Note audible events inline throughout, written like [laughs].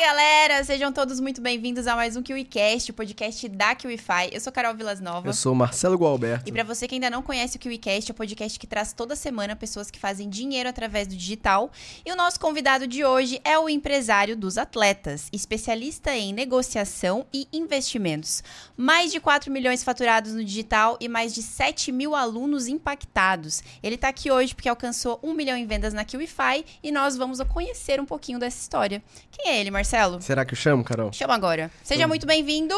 galera! Sejam todos muito bem-vindos a mais um KiwiCast, o podcast da KiwiFi. Eu sou Carol Vilas Nova. Eu sou Marcelo Gualberto. E para você que ainda não conhece o KiwiCast, é o podcast que traz toda semana pessoas que fazem dinheiro através do digital. E o nosso convidado de hoje é o empresário dos atletas, especialista em negociação e investimentos. Mais de 4 milhões faturados no digital e mais de 7 mil alunos impactados. Ele está aqui hoje porque alcançou 1 milhão em vendas na KiwiFi e nós vamos conhecer um pouquinho dessa história. Quem é ele, Marcelo? Será que eu chamo, Carol? Chama agora. Seja então... muito bem-vindo.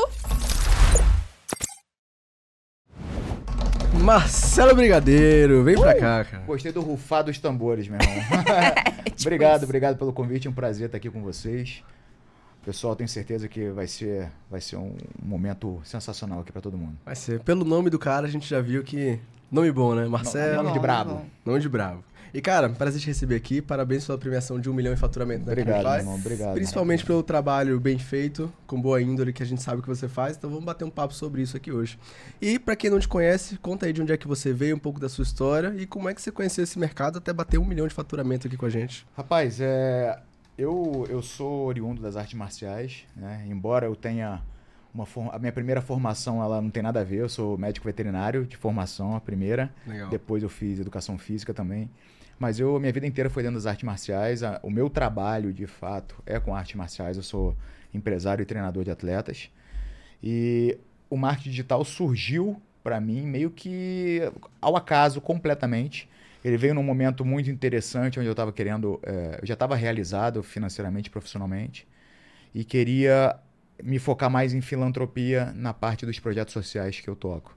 Marcelo Brigadeiro, vem uh, pra cá, cara. Gostei do rufar dos tambores, meu irmão. [laughs] [laughs] é, tipo obrigado, isso. obrigado pelo convite. É um prazer estar aqui com vocês. Pessoal, tenho certeza que vai ser, vai ser um momento sensacional aqui para todo mundo. Vai ser. Pelo nome do cara, a gente já viu que. Nome bom, né? Marcelo. Nome de brabo. Nome de brabo. E, cara, prazer te receber aqui. Parabéns pela premiação de um milhão em faturamento. Né, obrigado, irmão. Obrigado. Principalmente pelo trabalho bem feito, com boa índole, que a gente sabe que você faz. Então vamos bater um papo sobre isso aqui hoje. E para quem não te conhece, conta aí de onde é que você veio, um pouco da sua história e como é que você conheceu esse mercado até bater um milhão de faturamento aqui com a gente. Rapaz, é... eu, eu sou oriundo das artes marciais, né? Embora eu tenha uma form... a minha primeira formação ela não tem nada a ver, eu sou médico veterinário de formação, a primeira. Legal. Depois eu fiz educação física também. Mas eu, minha vida inteira foi dentro das artes marciais. o meu trabalho, de fato, é com artes marciais. Eu sou empresário e treinador de atletas. E o marketing digital surgiu para mim meio que ao acaso, completamente. Ele veio num momento muito interessante, onde eu estava querendo. É, eu já estava realizado financeiramente, profissionalmente, e queria me focar mais em filantropia na parte dos projetos sociais que eu toco.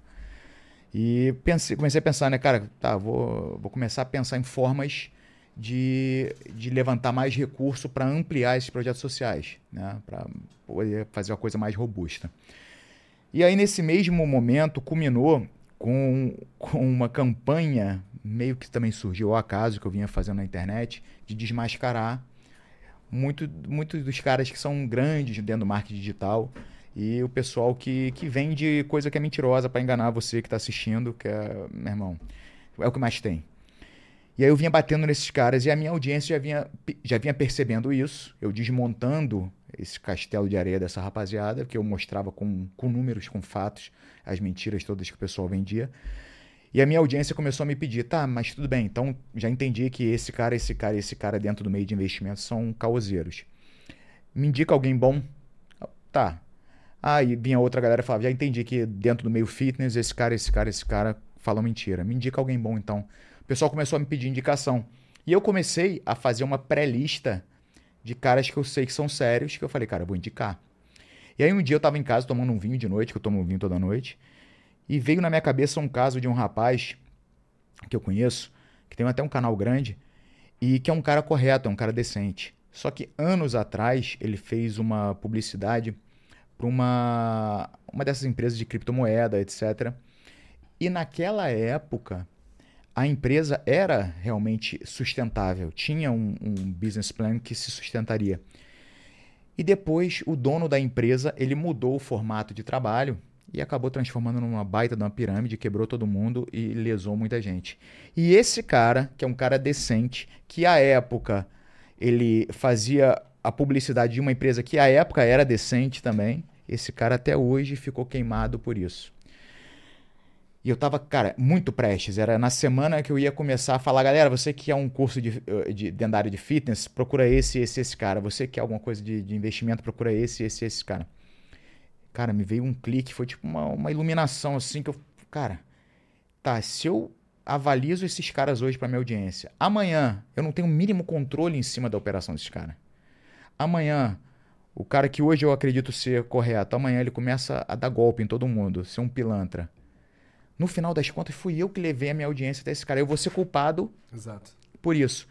E pensei, comecei a pensar, né, cara, tá, vou, vou começar a pensar em formas de, de levantar mais recurso para ampliar esses projetos sociais, né, para poder fazer uma coisa mais robusta. E aí, nesse mesmo momento, culminou com, com uma campanha, meio que também surgiu ao acaso, que eu vinha fazendo na internet, de desmascarar muitos muito dos caras que são grandes dentro do marketing digital e o pessoal que, que vende coisa que é mentirosa para enganar você que está assistindo, que é, meu irmão, é o que mais tem. E aí eu vinha batendo nesses caras e a minha audiência já vinha, já vinha percebendo isso, eu desmontando esse castelo de areia dessa rapaziada, que eu mostrava com, com números, com fatos, as mentiras todas que o pessoal vendia. E a minha audiência começou a me pedir, tá, mas tudo bem, então já entendi que esse cara, esse cara, esse cara dentro do meio de investimentos são caoseiros. Me indica alguém bom? Tá, Aí vinha outra galera e falava: já entendi que dentro do meio fitness, esse cara, esse cara, esse cara falam mentira. Me indica alguém bom então. O pessoal começou a me pedir indicação. E eu comecei a fazer uma pré-lista de caras que eu sei que são sérios, que eu falei, cara, eu vou indicar. E aí um dia eu tava em casa tomando um vinho de noite, que eu tomo um vinho toda noite, e veio na minha cabeça um caso de um rapaz que eu conheço, que tem até um canal grande, e que é um cara correto, é um cara decente. Só que anos atrás ele fez uma publicidade para uma, uma dessas empresas de criptomoeda, etc. E naquela época, a empresa era realmente sustentável, tinha um, um, business plan que se sustentaria. E depois o dono da empresa ele mudou o formato de trabalho e acabou transformando numa baita de uma pirâmide, quebrou todo mundo e lesou muita gente. E esse cara, que é um cara decente, que à época ele fazia a publicidade de uma empresa que à época era decente também. Esse cara até hoje ficou queimado por isso. E eu tava, cara, muito prestes. Era na semana que eu ia começar a falar, galera, você que é um curso de, eh, de, área de fitness, procura esse, esse, esse cara. Você que quer alguma coisa de, de investimento, procura esse, esse, esse cara. Cara, me veio um clique, foi tipo uma, uma iluminação assim que eu. Cara, tá, se eu avalizo esses caras hoje para minha audiência, amanhã eu não tenho o mínimo controle em cima da operação desses caras. Amanhã, o cara que hoje eu acredito ser correto, amanhã ele começa a dar golpe em todo mundo, ser um pilantra. No final das contas, fui eu que levei a minha audiência até esse cara. Eu vou ser culpado Exato. por isso.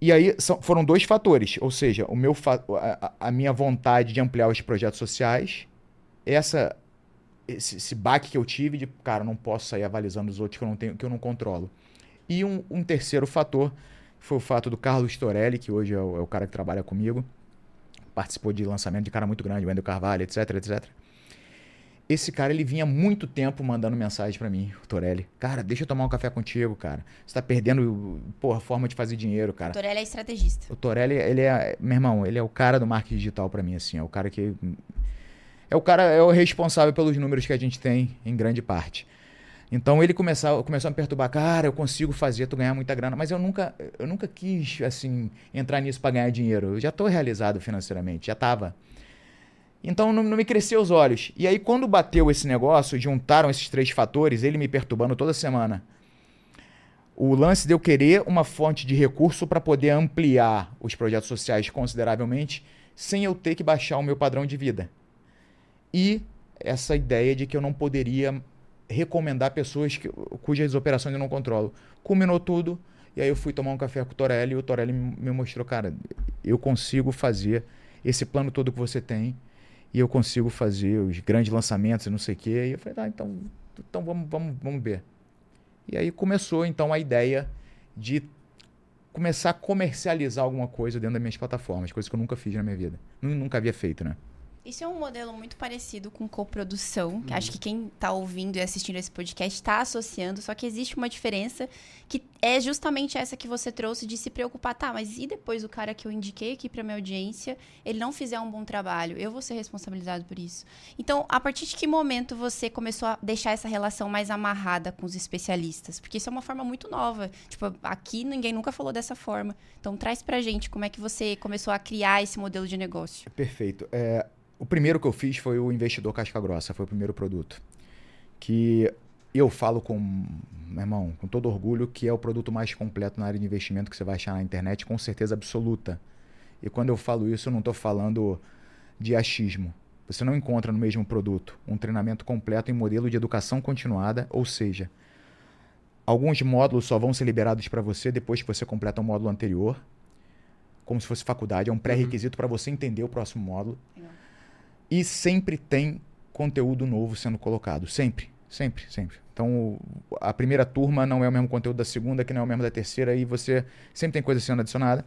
E aí são, foram dois fatores, ou seja, o meu a, a, minha vontade de ampliar os projetos sociais, essa esse, esse baque que eu tive de, cara, não posso sair avalizando os outros que eu não tenho, que eu não controlo. E um, um terceiro fator foi o fato do Carlos Torelli, que hoje é o, é o cara que trabalha comigo, participou de lançamento de cara muito grande, Wendel Carvalho, etc, etc. esse cara, ele vinha muito tempo mandando mensagem para mim, o Torelli. Cara, deixa eu tomar um café contigo, cara. Você tá perdendo, porra, forma de fazer dinheiro, cara. O Torelli é estrategista. O Torelli, ele é, meu irmão, ele é o cara do marketing digital para mim, assim. É o cara que. É o cara, é o responsável pelos números que a gente tem, em grande parte. Então ele começou, a me perturbar, cara, eu consigo fazer, tu ganhar muita grana, mas eu nunca, eu nunca quis assim entrar nisso para ganhar dinheiro. Eu já estou realizado financeiramente, já estava. Então não, não, me cresceu os olhos. E aí quando bateu esse negócio, juntaram esses três fatores, ele me perturbando toda semana. O lance de eu querer uma fonte de recurso para poder ampliar os projetos sociais consideravelmente, sem eu ter que baixar o meu padrão de vida. E essa ideia de que eu não poderia recomendar pessoas que, cujas operações eu não controlo. Culminou tudo, e aí eu fui tomar um café com o Torelli, e o Torelli me mostrou, cara, eu consigo fazer esse plano todo que você tem, e eu consigo fazer os grandes lançamentos e não sei o quê. E eu falei, tá, então, então vamos, vamos, vamos ver. E aí começou, então, a ideia de começar a comercializar alguma coisa dentro das minhas plataformas, coisa que eu nunca fiz na minha vida. Nunca havia feito, né? Isso é um modelo muito parecido com coprodução, que uhum. acho que quem está ouvindo e assistindo esse podcast está associando, só que existe uma diferença que é justamente essa que você trouxe de se preocupar, tá, mas e depois o cara que eu indiquei aqui para minha audiência, ele não fizer um bom trabalho, eu vou ser responsabilizado por isso. Então, a partir de que momento você começou a deixar essa relação mais amarrada com os especialistas? Porque isso é uma forma muito nova. Tipo, aqui ninguém nunca falou dessa forma. Então, traz pra gente como é que você começou a criar esse modelo de negócio. Perfeito. É, o primeiro que eu fiz foi o investidor casca grossa, foi o primeiro produto. Que eu falo com, meu irmão, com todo orgulho, que é o produto mais completo na área de investimento que você vai achar na internet, com certeza absoluta. E quando eu falo isso, eu não estou falando de achismo. Você não encontra no mesmo produto um treinamento completo em modelo de educação continuada, ou seja, alguns módulos só vão ser liberados para você depois que você completa o módulo anterior, como se fosse faculdade, é um pré-requisito uhum. para você entender o próximo módulo. Legal. E sempre tem conteúdo novo sendo colocado. Sempre, sempre, sempre. Então, a primeira turma não é o mesmo conteúdo da segunda, que não é o mesmo da terceira, e você sempre tem coisa sendo adicionada.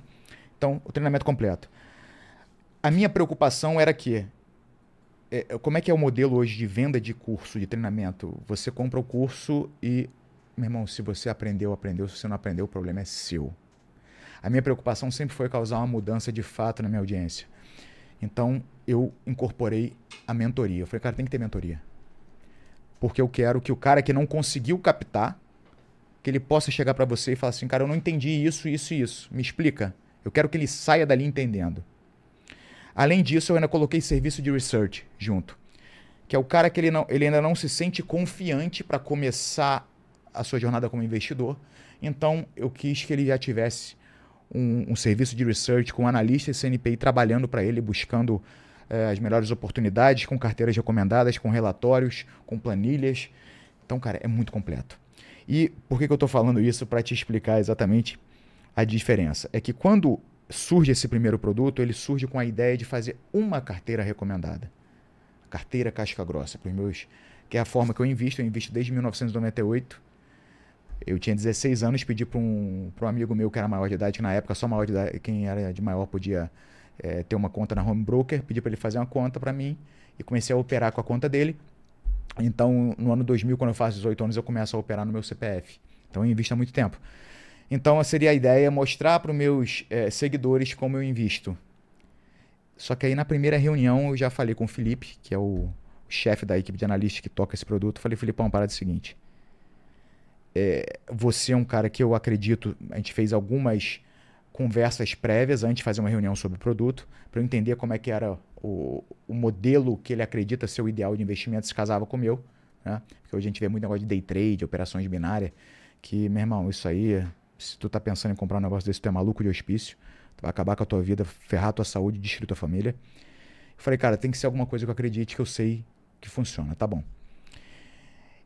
Então, o treinamento completo. A minha preocupação era que, é, como é que é o modelo hoje de venda de curso, de treinamento? Você compra o curso e, meu irmão, se você aprendeu, aprendeu. Se você não aprendeu, o problema é seu. A minha preocupação sempre foi causar uma mudança de fato na minha audiência. Então, eu incorporei a mentoria. Eu falei, cara, tem que ter mentoria. Porque eu quero que o cara que não conseguiu captar, que ele possa chegar para você e falar assim, cara, eu não entendi isso, isso e isso. Me explica. Eu quero que ele saia dali entendendo. Além disso, eu ainda coloquei serviço de research junto. Que é o cara que ele, não, ele ainda não se sente confiante para começar a sua jornada como investidor. Então, eu quis que ele já tivesse um, um serviço de research com analistas CNPI trabalhando para ele, buscando é, as melhores oportunidades, com carteiras recomendadas, com relatórios, com planilhas. Então, cara, é muito completo. E por que, que eu estou falando isso? Para te explicar exatamente a diferença. É que quando surge esse primeiro produto, ele surge com a ideia de fazer uma carteira recomendada. Carteira casca grossa, para meus, que é a forma que eu invisto. Eu invisto desde 1998 eu tinha 16 anos, pedi para um, um amigo meu que era maior de idade, que na época só maior de idade, quem era de maior podia é, ter uma conta na Home Broker, pedi para ele fazer uma conta para mim e comecei a operar com a conta dele. Então, no ano 2000, quando eu faço 18 anos, eu começo a operar no meu CPF. Então, eu invisto há muito tempo. Então, seria a ideia mostrar para os meus é, seguidores como eu invisto. Só que aí, na primeira reunião, eu já falei com o Felipe, que é o chefe da equipe de analistas que toca esse produto. Falei, Filipão, para do seguinte é, você é um cara que eu acredito. A gente fez algumas conversas prévias antes de fazer uma reunião sobre o produto, para eu entender como é que era o, o, modelo que ele acredita ser o ideal de investimento se casava com o meu. Né? Porque hoje a gente vê muito negócio de day trade, operações binárias, que, meu irmão, isso aí, se tu tá pensando em comprar um negócio desse, tu é maluco de hospício, tu vai acabar com a tua vida, ferrar a tua saúde, destruir tua família. Eu falei, cara, tem que ser alguma coisa que eu acredite que eu sei que funciona, tá bom.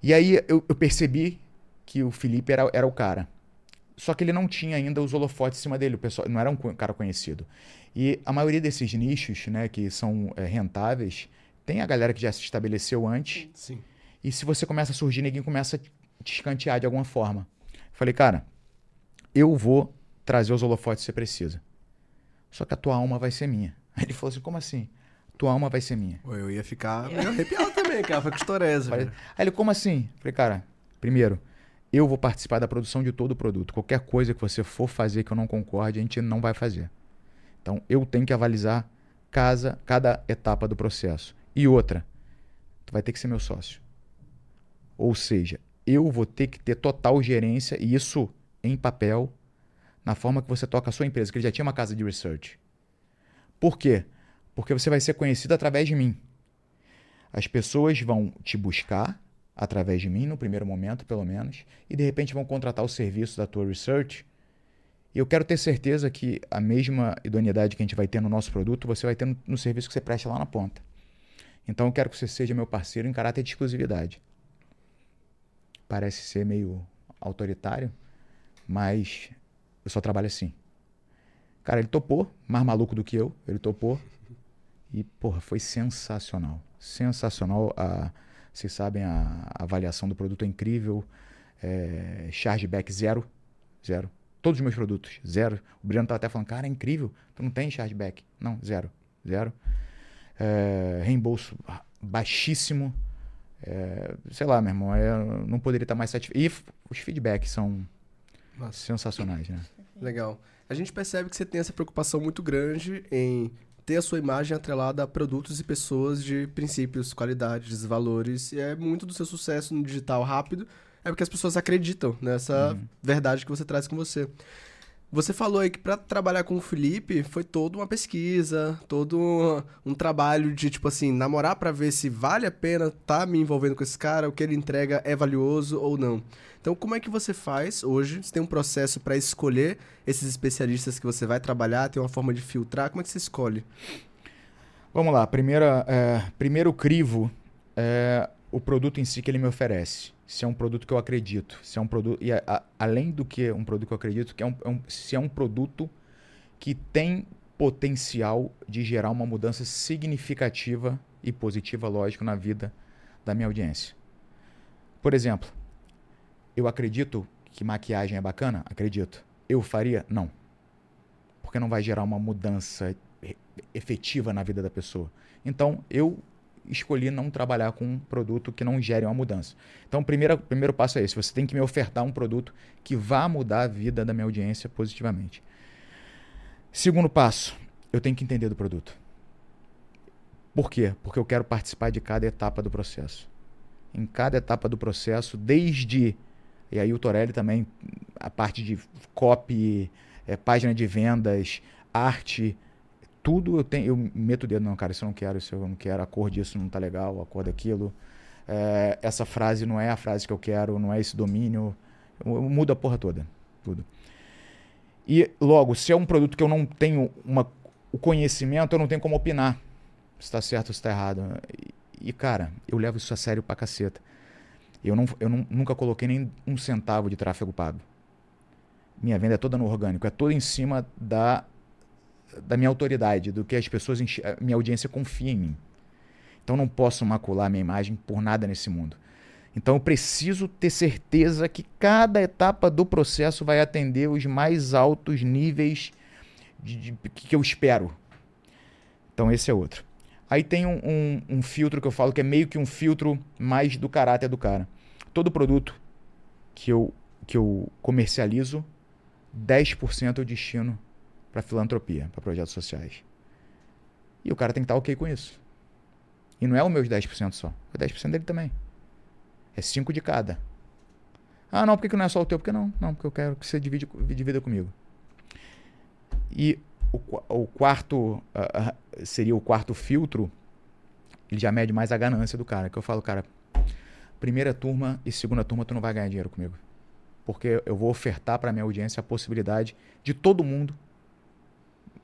E aí eu, eu percebi que o Felipe era, era o cara. Só que ele não tinha ainda os holofotes em cima dele, o pessoal não era um cara conhecido. E a maioria desses nichos, né, que são é, rentáveis, tem a galera que já se estabeleceu antes. Sim. E se você começa a surgir, ninguém começa a te escantear de alguma forma. Falei, cara, eu vou trazer os holofotes que você precisa. Só que a tua alma vai ser minha. Aí [laughs] ele falou assim, como assim? Tua alma vai ser minha. Eu ia ficar meio arrepiado também. cara. Foi custorese. Aí ele, como assim? Falei, cara, primeiro, eu vou participar da produção de todo o produto. Qualquer coisa que você for fazer que eu não concorde, a gente não vai fazer. Então, eu tenho que avalizar casa, cada etapa do processo. E outra, tu vai ter que ser meu sócio. Ou seja, eu vou ter que ter total gerência, e isso em papel, na forma que você toca a sua empresa, que ele já tinha uma casa de research. Por quê? Porque você vai ser conhecido através de mim. As pessoas vão te buscar através de mim, no primeiro momento, pelo menos, e de repente vão contratar o serviço da tua research. E eu quero ter certeza que a mesma idoneidade que a gente vai ter no nosso produto, você vai ter no, no serviço que você presta lá na ponta. Então eu quero que você seja meu parceiro em caráter de exclusividade. Parece ser meio autoritário, mas eu só trabalho assim. Cara, ele topou, mais maluco do que eu, ele topou. E, porra, foi sensacional. Sensacional. A, vocês sabem, a, a avaliação do produto é incrível. É, chargeback zero. Zero. Todos os meus produtos, zero. O Breno tá até falando, cara, é incrível. Tu não tem chargeback. Não, zero. Zero. É, reembolso baixíssimo. É, sei lá, meu irmão, eu não poderia estar mais satisfeito. E os feedbacks são Nossa. sensacionais, né? Legal. A gente percebe que você tem essa preocupação muito grande em ter a sua imagem atrelada a produtos e pessoas de princípios, qualidades, valores. E é muito do seu sucesso no digital rápido, é porque as pessoas acreditam nessa uhum. verdade que você traz com você. Você falou aí que para trabalhar com o Felipe foi toda uma pesquisa, todo um, um trabalho de, tipo assim, namorar para ver se vale a pena estar tá me envolvendo com esse cara, o que ele entrega é valioso ou não. Então, como é que você faz hoje? Você tem um processo para escolher esses especialistas que você vai trabalhar? Tem uma forma de filtrar? Como é que você escolhe? Vamos lá. Primeira, é, primeiro crivo é o produto em si que ele me oferece. Se é um produto que eu acredito. Se é um produto. E a, a, além do que um produto que eu acredito, que é um, é um, se é um produto que tem potencial de gerar uma mudança significativa e positiva, lógico, na vida da minha audiência. Por exemplo, eu acredito que maquiagem é bacana? Acredito. Eu faria? Não. Porque não vai gerar uma mudança efetiva na vida da pessoa. Então, eu escolhi não trabalhar com um produto que não gere uma mudança. Então, o primeiro, primeiro passo é esse: você tem que me ofertar um produto que vá mudar a vida da minha audiência positivamente. Segundo passo, eu tenho que entender do produto. Por quê? Porque eu quero participar de cada etapa do processo. Em cada etapa do processo, desde e aí o Torelli também, a parte de copy, é, página de vendas, arte, tudo eu tenho, eu meto o dedo, não, cara, isso eu não quero, isso eu não quero, a cor disso não tá legal, a cor daquilo. É, essa frase não é a frase que eu quero, não é esse domínio. Eu, eu mudo a porra toda. Tudo. E logo, se é um produto que eu não tenho uma, o conhecimento, eu não tenho como opinar se está certo ou se está errado. E, e, cara, eu levo isso a sério pra caceta. Eu, não, eu não, nunca coloquei nem um centavo de tráfego pago. Minha venda é toda no orgânico, é toda em cima da, da minha autoridade, do que as pessoas, minha audiência confia em mim. Então não posso macular minha imagem por nada nesse mundo. Então eu preciso ter certeza que cada etapa do processo vai atender os mais altos níveis de, de, que eu espero. Então esse é outro. Aí tem um, um, um, filtro que eu falo que é meio que um filtro mais do caráter do cara. Todo produto que eu, que eu comercializo, 10% eu destino para filantropia, para projetos sociais. E o cara tem que estar ok com isso. E não é o meus 10% só, é 10% dele também. É 5 de cada. Ah, não, por que não é só o teu? Porque não? Não, porque eu quero que você divide, divida comigo. E o, o quarto uh, seria o quarto filtro, ele já mede mais a ganância do cara. Que eu falo, cara, primeira turma e segunda turma tu não vai ganhar dinheiro comigo. Porque eu vou ofertar para minha audiência a possibilidade de todo mundo,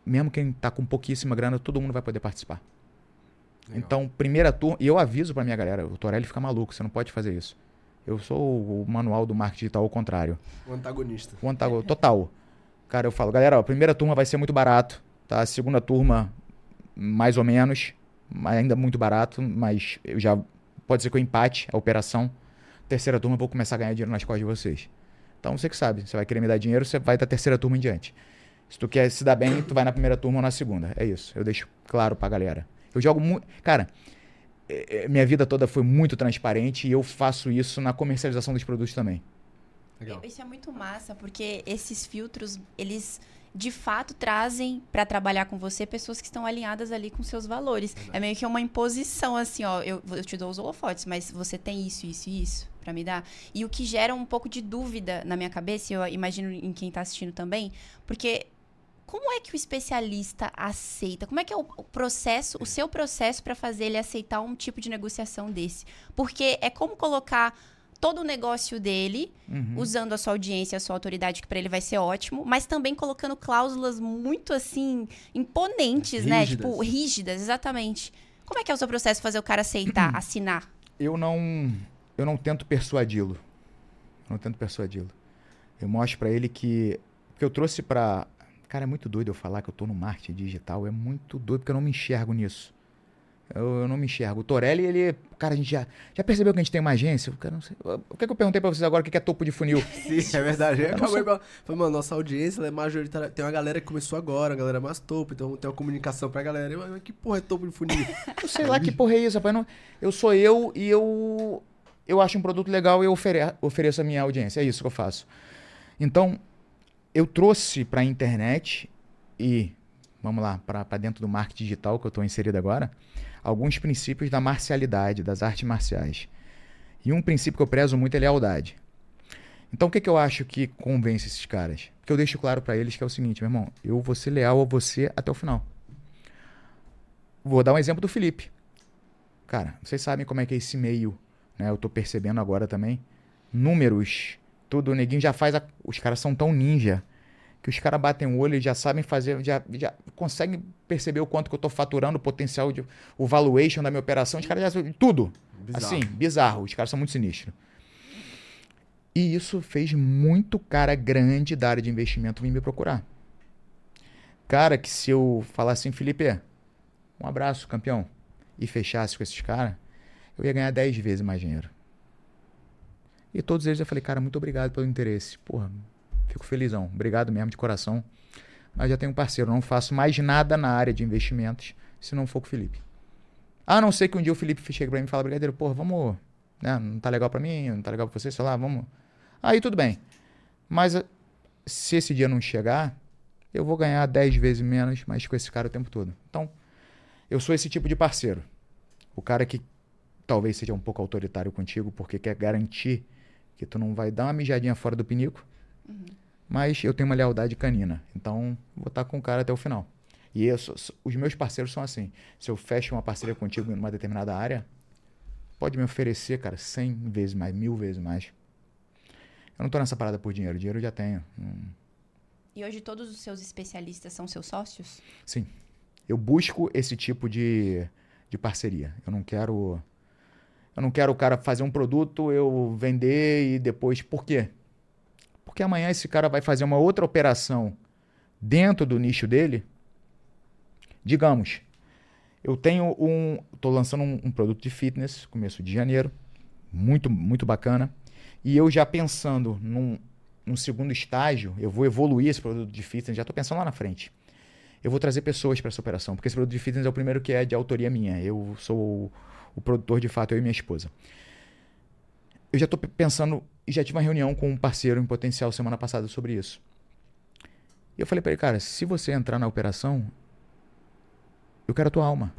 mesmo quem está com pouquíssima grana, todo mundo vai poder participar. Legal. Então, primeira turma, e eu aviso para minha galera, o Torelli fica maluco, você não pode fazer isso. Eu sou o manual do marketing digital ao contrário. O antagonista. O antagonista, total. Cara, eu falo, galera, a primeira turma vai ser muito barato, tá? A segunda turma, mais ou menos, ainda muito barato, mas eu já pode ser que eu empate a operação. Terceira turma, eu vou começar a ganhar dinheiro nas costas de vocês. Então você que sabe, você vai querer me dar dinheiro, você vai da terceira turma em diante. Se tu quer se dar bem, tu vai na primeira turma ou na segunda. É isso. Eu deixo claro pra galera. Eu jogo muito. Cara, é, é, minha vida toda foi muito transparente e eu faço isso na comercialização dos produtos também. Legal. Isso é muito massa, porque esses filtros, eles de fato trazem para trabalhar com você pessoas que estão alinhadas ali com seus valores. Verdade. É meio que uma imposição, assim, ó, eu, eu te dou os holofotes, mas você tem isso, isso e isso para me dar. E o que gera um pouco de dúvida na minha cabeça, e eu imagino em quem está assistindo também, porque como é que o especialista aceita? Como é que é o processo, o seu processo para fazer ele aceitar um tipo de negociação desse? Porque é como colocar todo o negócio dele, uhum. usando a sua audiência, a sua autoridade, que para ele vai ser ótimo, mas também colocando cláusulas muito assim imponentes, né? rígidas. né? Tipo, rígidas, exatamente. Como é que é o seu processo fazer o cara aceitar, assinar? Eu não eu não tento persuadi-lo. Não tento persuadi-lo. Eu mostro para ele que que eu trouxe para Cara, é muito doido eu falar que eu tô no marketing digital. É muito doido porque eu não me enxergo nisso. Eu, eu, não me enxergo. O Torelli, ele. Cara, a gente já, já percebeu que a gente tem uma agência? Eu, cara, não sei, o que, é que eu perguntei pra vocês agora o que é topo de funil? [laughs] Sim, é verdade. Eu acabei, falei, mano, nossa audiência é majoritária. Tem uma galera que começou agora, a galera mais topo, então tem uma comunicação pra galera. Eu, que porra é topo de funil? [laughs] eu sei lá que porra é isso, rapaz. Não, eu sou eu e eu. Eu acho um produto legal e eu ofere, ofereço a minha audiência. É isso que eu faço. Então, eu trouxe pra internet e. Vamos lá, para dentro do marketing digital que eu estou inserido agora alguns princípios da marcialidade, das artes marciais. E um princípio que eu prezo muito é lealdade. Então o que, que eu acho que convence esses caras? Que eu deixo claro para eles que é o seguinte, meu irmão, eu vou ser leal a você até o final. Vou dar um exemplo do Felipe. Cara, vocês sabem como é que é esse meio, né? Eu tô percebendo agora também. Números, tudo, o neguinho já faz. A... Os caras são tão ninja que os caras batem o olho e já sabem fazer, já, já conseguem perceber o quanto que eu estou faturando, o potencial, de, o valuation da minha operação. Os caras já tudo. Bizarro. Assim, bizarro. Os caras são muito sinistros. E isso fez muito cara grande da área de investimento vir me procurar. Cara, que se eu falasse assim, Felipe, um abraço, campeão, e fechasse com esses caras, eu ia ganhar 10 vezes mais dinheiro. E todos eles eu falei, cara, muito obrigado pelo interesse. Porra, Fico felizão. Obrigado mesmo de coração. Mas já tenho um parceiro. Não faço mais nada na área de investimentos se não for com o Felipe. A não ser que um dia o Felipe chegue pra mim e fale, brigadeiro, pô, vamos. Né, não tá legal pra mim, não tá legal pra você, sei lá, vamos. Aí tudo bem. Mas se esse dia não chegar, eu vou ganhar 10 vezes menos, mas com esse cara o tempo todo. Então, eu sou esse tipo de parceiro. O cara que talvez seja um pouco autoritário contigo porque quer garantir que tu não vai dar uma mijadinha fora do pinico. Uhum. Mas eu tenho uma lealdade canina. Então, vou estar com o cara até o final. E eu, os meus parceiros são assim. Se eu fecho uma parceria contigo em uma determinada área, pode me oferecer, cara, 100 vezes mais, mil vezes mais. Eu não tô nessa parada por dinheiro. Dinheiro eu já tenho. Hum. E hoje todos os seus especialistas são seus sócios? Sim. Eu busco esse tipo de, de parceria. Eu não quero. Eu não quero o cara fazer um produto, eu vender e depois. Por quê? Porque amanhã esse cara vai fazer uma outra operação dentro do nicho dele. Digamos, eu tenho um. Estou lançando um, um, produto de fitness, começo de janeiro. Muito, muito bacana. E eu já pensando num, num segundo estágio, eu vou evoluir esse produto de fitness, já estou pensando lá na frente. Eu vou trazer pessoas para essa operação, porque esse produto de fitness é o primeiro que é de autoria minha. Eu sou o, o produtor de fato, eu e minha esposa. Eu já estou pensando e já tive uma reunião com um parceiro em potencial semana passada sobre isso. E eu falei para ele, cara, se você entrar na operação, eu quero a tua alma.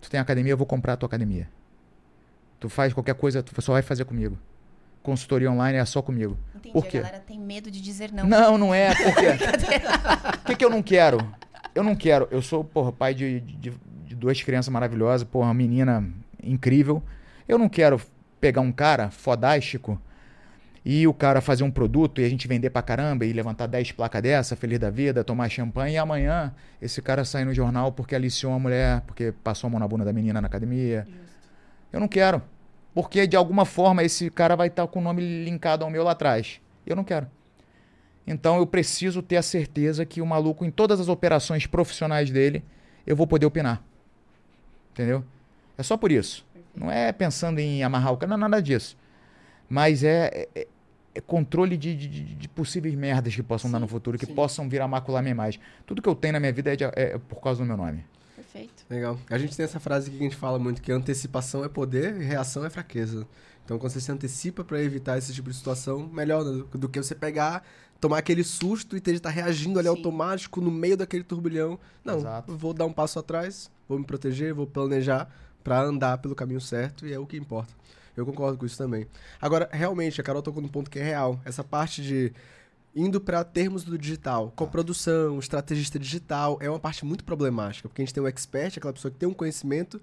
Tu tem academia, eu vou comprar a tua academia. Tu faz qualquer coisa, tu só vai fazer comigo. Consultoria online é só comigo. Entendi, Por quê? a galera tem medo de dizer não. Não, não é. Por quê? O que, que eu não quero? Eu não quero. Eu sou, porra, pai de, de, de duas crianças maravilhosas, porra, uma menina incrível. Eu não quero pegar um cara fodástico e o cara fazer um produto e a gente vender pra caramba e levantar 10 placas dessa, feliz da vida, tomar champanhe, e amanhã esse cara sair no jornal porque aliciou uma mulher, porque passou a mão na bunda da menina na academia. Justo. Eu não quero. Porque de alguma forma esse cara vai estar com o nome linkado ao meu lá atrás. Eu não quero. Então eu preciso ter a certeza que o maluco, em todas as operações profissionais dele, eu vou poder opinar. Entendeu? É só por isso. Não é pensando em amarrar o cara, não é nada disso. Mas é, é, é controle de, de, de, possíveis merdas que possam sim, dar no futuro, que sim. possam vir a macular minha imagem. Tudo que eu tenho na minha vida é, de, é, por causa do meu nome. Perfeito. Legal. A gente tem essa frase aqui que a gente fala muito, que antecipação é poder e reação é fraqueza. Então, quando você se antecipa para evitar esse tipo de situação, melhor do, do, que você pegar, tomar aquele susto e ter de estar tá reagindo ali Sim. automático no meio daquele turbilhão. Não, Exato. vou dar um passo atrás, vou me proteger, vou planejar para andar pelo caminho certo e é o que importa. Eu concordo com isso também. Agora, realmente, a Carol tocou num ponto que é real. Essa parte de indo para termos do digital, coprodução, estrategista digital, é uma parte muito problemática, porque a gente tem um expert, aquela pessoa que tem um conhecimento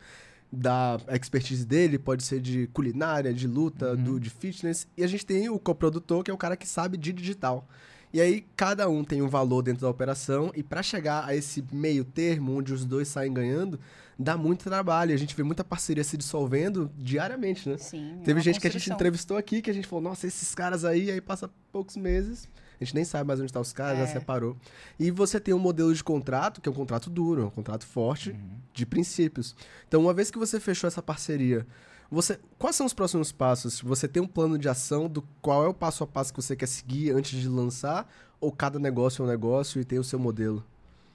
da expertise dele, pode ser de culinária, de luta, uhum. do, de fitness, e a gente tem o coprodutor, que é o cara que sabe de digital. E aí cada um tem um valor dentro da operação e para chegar a esse meio termo onde os dois saem ganhando, dá muito trabalho. A gente vê muita parceria se dissolvendo diariamente, né? Sim. Teve gente que a gente entrevistou aqui que a gente falou: "Nossa, esses caras aí", aí passa poucos meses, a gente nem sabe mais onde estão tá os caras, é. já separou. E você tem um modelo de contrato, que é um contrato duro, um contrato forte, uhum. de princípios. Então, uma vez que você fechou essa parceria, você, quais são os próximos passos? Você tem um plano de ação do qual é o passo a passo que você quer seguir antes de lançar? Ou cada negócio é um negócio e tem o seu modelo?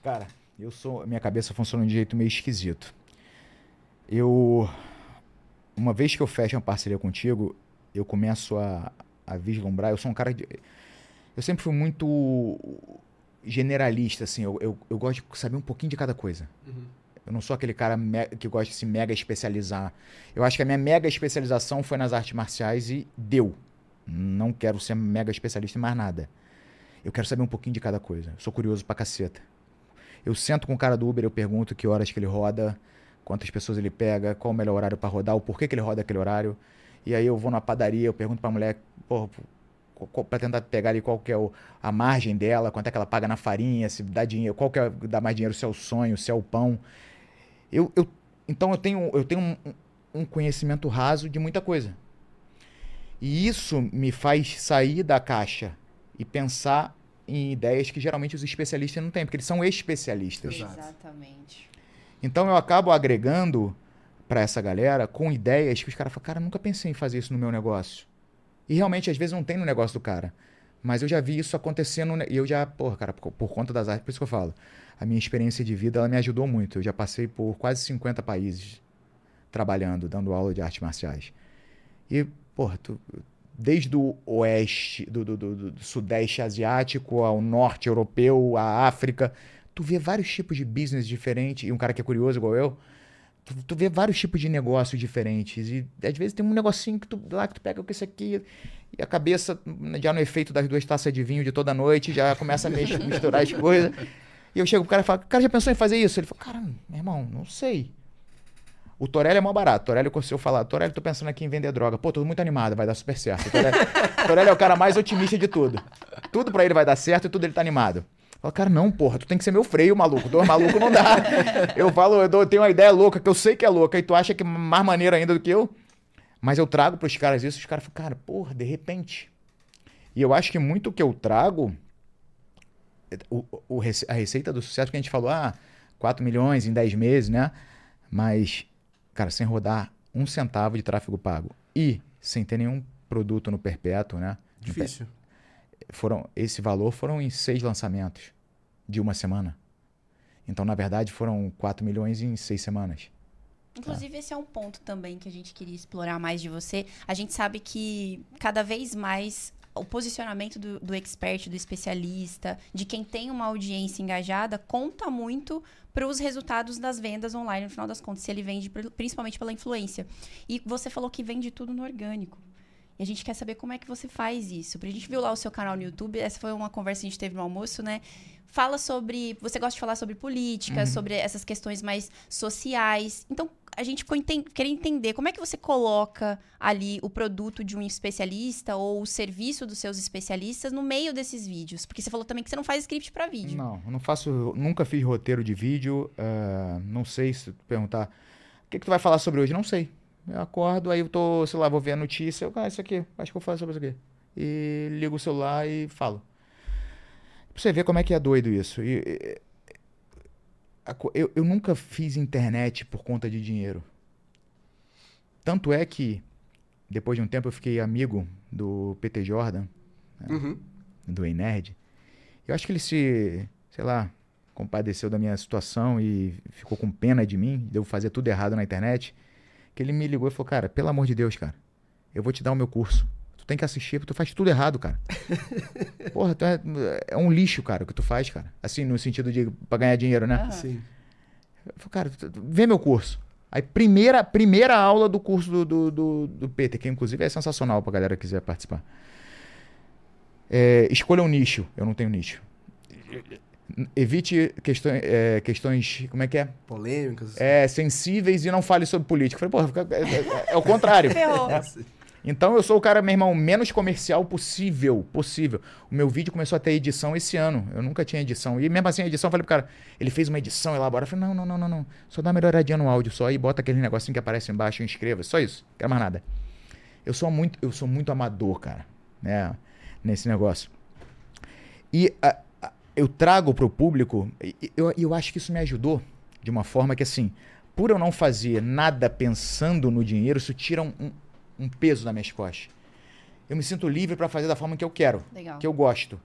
Cara, eu sou. Minha cabeça funciona de um jeito meio esquisito. Eu. Uma vez que eu fecho uma parceria contigo, eu começo a, a vislumbrar. Eu sou um cara de. Eu sempre fui muito generalista, assim. Eu, eu, eu gosto de saber um pouquinho de cada coisa. Uhum. Eu não sou aquele cara que gosta de se mega especializar. Eu acho que a minha mega especialização foi nas artes marciais e deu. Não quero ser mega especialista em mais nada. Eu quero saber um pouquinho de cada coisa. Eu sou curioso pra caceta. Eu sento com o cara do Uber, eu pergunto que horas que ele roda, quantas pessoas ele pega, qual o melhor horário para rodar, o porquê que ele roda aquele horário. E aí eu vou na padaria, eu pergunto pra mulher, para tentar pegar ali qual que é o, a margem dela, quanto é que ela paga na farinha, se dá dinheiro, qual que é, dá mais dinheiro, se é o sonho, se é o pão. Eu, eu, então eu tenho, eu tenho um, um conhecimento raso de muita coisa. E isso me faz sair da caixa e pensar em ideias que geralmente os especialistas não têm, porque eles são especialistas. Exatamente. Então eu acabo agregando para essa galera com ideias que os caras falam, cara, nunca pensei em fazer isso no meu negócio. E realmente, às vezes, não tem no negócio do cara. Mas eu já vi isso acontecendo, e eu já, porra, cara, por, por, conta das artes, por isso que eu falo a minha experiência de vida ela me ajudou muito. Eu já passei por quase 50 países trabalhando, dando aula de artes marciais. E, porra, tu, desde o oeste, do, do, do, do, sudeste asiático ao norte europeu, à África, tu vê vários tipos de business diferentes. E um cara que é curioso igual eu, tu, tu vê vários tipos de negócios diferentes. E às vezes tem um negocinho que tu, lá que tu pega com esse aqui e a cabeça, já no efeito das duas taças de vinho de toda noite, já começa a [laughs] misturar as coisas. E eu chego pro cara e falo, cara, já pensou em fazer isso? Ele falou, cara, meu irmão, não sei. O Torelli é mais barato. Torelli, se eu falar, Torelli, tô pensando aqui em vender droga. Pô, tô muito animado, vai dar super certo. Torelli, Torelli é o cara mais otimista de tudo. Tudo para ele vai dar certo e tudo ele tá animado. Eu falo, cara, não, porra, tu tem que ser meu freio, maluco. Dois maluco não dá. Eu falo, eu, dou, eu tenho uma ideia louca, que eu sei que é louca, e tu acha que é mais maneiro ainda do que eu. Mas eu trago pros caras isso, os caras falam, cara, porra, de repente. E eu acho que muito que eu trago o, o, a receita do sucesso que a gente falou, ah, 4 milhões em 10 meses, né? Mas, cara, sem rodar um centavo de tráfego pago e sem ter nenhum produto no perpétuo, né? Difícil. Foram, esse valor foram em seis lançamentos de uma semana. Então, na verdade, foram 4 milhões em seis semanas. Inclusive, esse é um ponto também que a gente queria explorar mais de você. A gente sabe que cada vez mais o posicionamento do, do expert, do especialista, de quem tem uma audiência engajada, conta muito para os resultados das vendas online, no final das contas, se ele vende principalmente pela influência. E você falou que vende tudo no orgânico. E a gente quer saber como é que você faz isso. A gente viu lá o seu canal no YouTube, essa foi uma conversa que a gente teve no almoço, né? Fala sobre. Você gosta de falar sobre política, uhum. sobre essas questões mais sociais. Então, a gente querer entender como é que você coloca ali o produto de um especialista ou o serviço dos seus especialistas no meio desses vídeos. Porque você falou também que você não faz script para vídeo. Não, eu não faço. Nunca fiz roteiro de vídeo. Uh, não sei se tu perguntar. O que, que tu vai falar sobre hoje? Não sei. Eu acordo, aí eu tô, sei lá, vou ver a notícia. Eu, ah, isso aqui, acho que eu falo sobre isso aqui. E ligo o celular e falo. Pra você ver como é que é doido isso. E, e eu, eu nunca fiz internet por conta de dinheiro. Tanto é que, depois de um tempo, eu fiquei amigo do PT Jordan, né? uhum. do Nerd. Eu acho que ele se, sei lá, compadeceu da minha situação e ficou com pena de mim, de eu fazer tudo errado na internet, que ele me ligou e falou, cara, pelo amor de Deus, cara, eu vou te dar o meu curso. Tu tem que assistir, porque tu faz tudo errado, cara. [laughs] Porra, tu é, é, um lixo, cara, o que tu faz, cara. Assim, no sentido de pra ganhar dinheiro, né? Ah. Sim. Eu falei, cara, vê meu curso. Aí, primeira, primeira aula do curso do, do, do, do Peter, que inclusive é sensacional pra galera que quiser participar. É, escolha um nicho. Eu não tenho nicho. Evite questões, é, questões, como é que é? Polêmicas. É, sensíveis e não fale sobre política. Eu falei, porra, é, é, é o contrário. [laughs] Então eu sou o cara, meu irmão, menos comercial possível, possível. O meu vídeo começou a ter edição esse ano. Eu nunca tinha edição. E mesmo assim, a edição, eu falei pro cara, ele fez uma edição elaborada. Eu falei, não, não, não, não, não. Só dá uma melhoradinha no áudio só e bota aquele negocinho que aparece embaixo e inscreva. Só isso. Não quero mais nada. Eu sou muito, eu sou muito amador, cara, né? Nesse negócio. E a, a, eu trago pro público, e eu, eu acho que isso me ajudou de uma forma que, assim, por eu não fazer nada pensando no dinheiro, isso tira um, um um peso nas minhas costas. Eu me sinto livre para fazer da forma que eu quero, Legal. que eu gosto.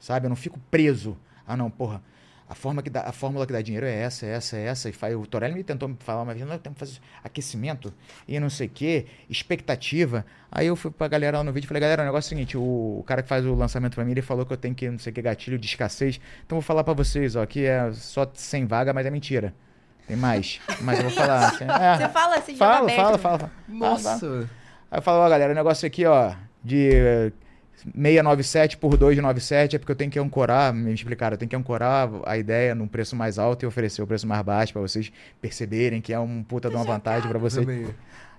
Sabe? Eu não fico preso. Ah, não, porra. A, forma que dá, a fórmula que dá dinheiro é essa, é essa, é essa. E faz, o Torelli me tentou me falar uma vez, não, temos que fazer aquecimento e não sei o quê, expectativa. Aí eu fui pra galera lá no vídeo e falei, galera, o negócio é o seguinte, o, o cara que faz o lançamento pra mim, ele falou que eu tenho que, não sei o que, gatilho de escassez. Então eu vou falar para vocês, ó, que é só sem vaga, mas é mentira. Tem mais. Mas eu vou falar. [laughs] Assim, é, Você fala assim, fala, fala, fala, fala. Nossa. Aí eu falo, ó, galera, o negócio aqui, ó, de 697 por 297 é porque eu tenho que ancorar, me explicaram, eu tenho que ancorar a ideia num preço mais alto e oferecer o preço mais baixo para vocês perceberem que é um puta de uma vantagem para vocês. Também.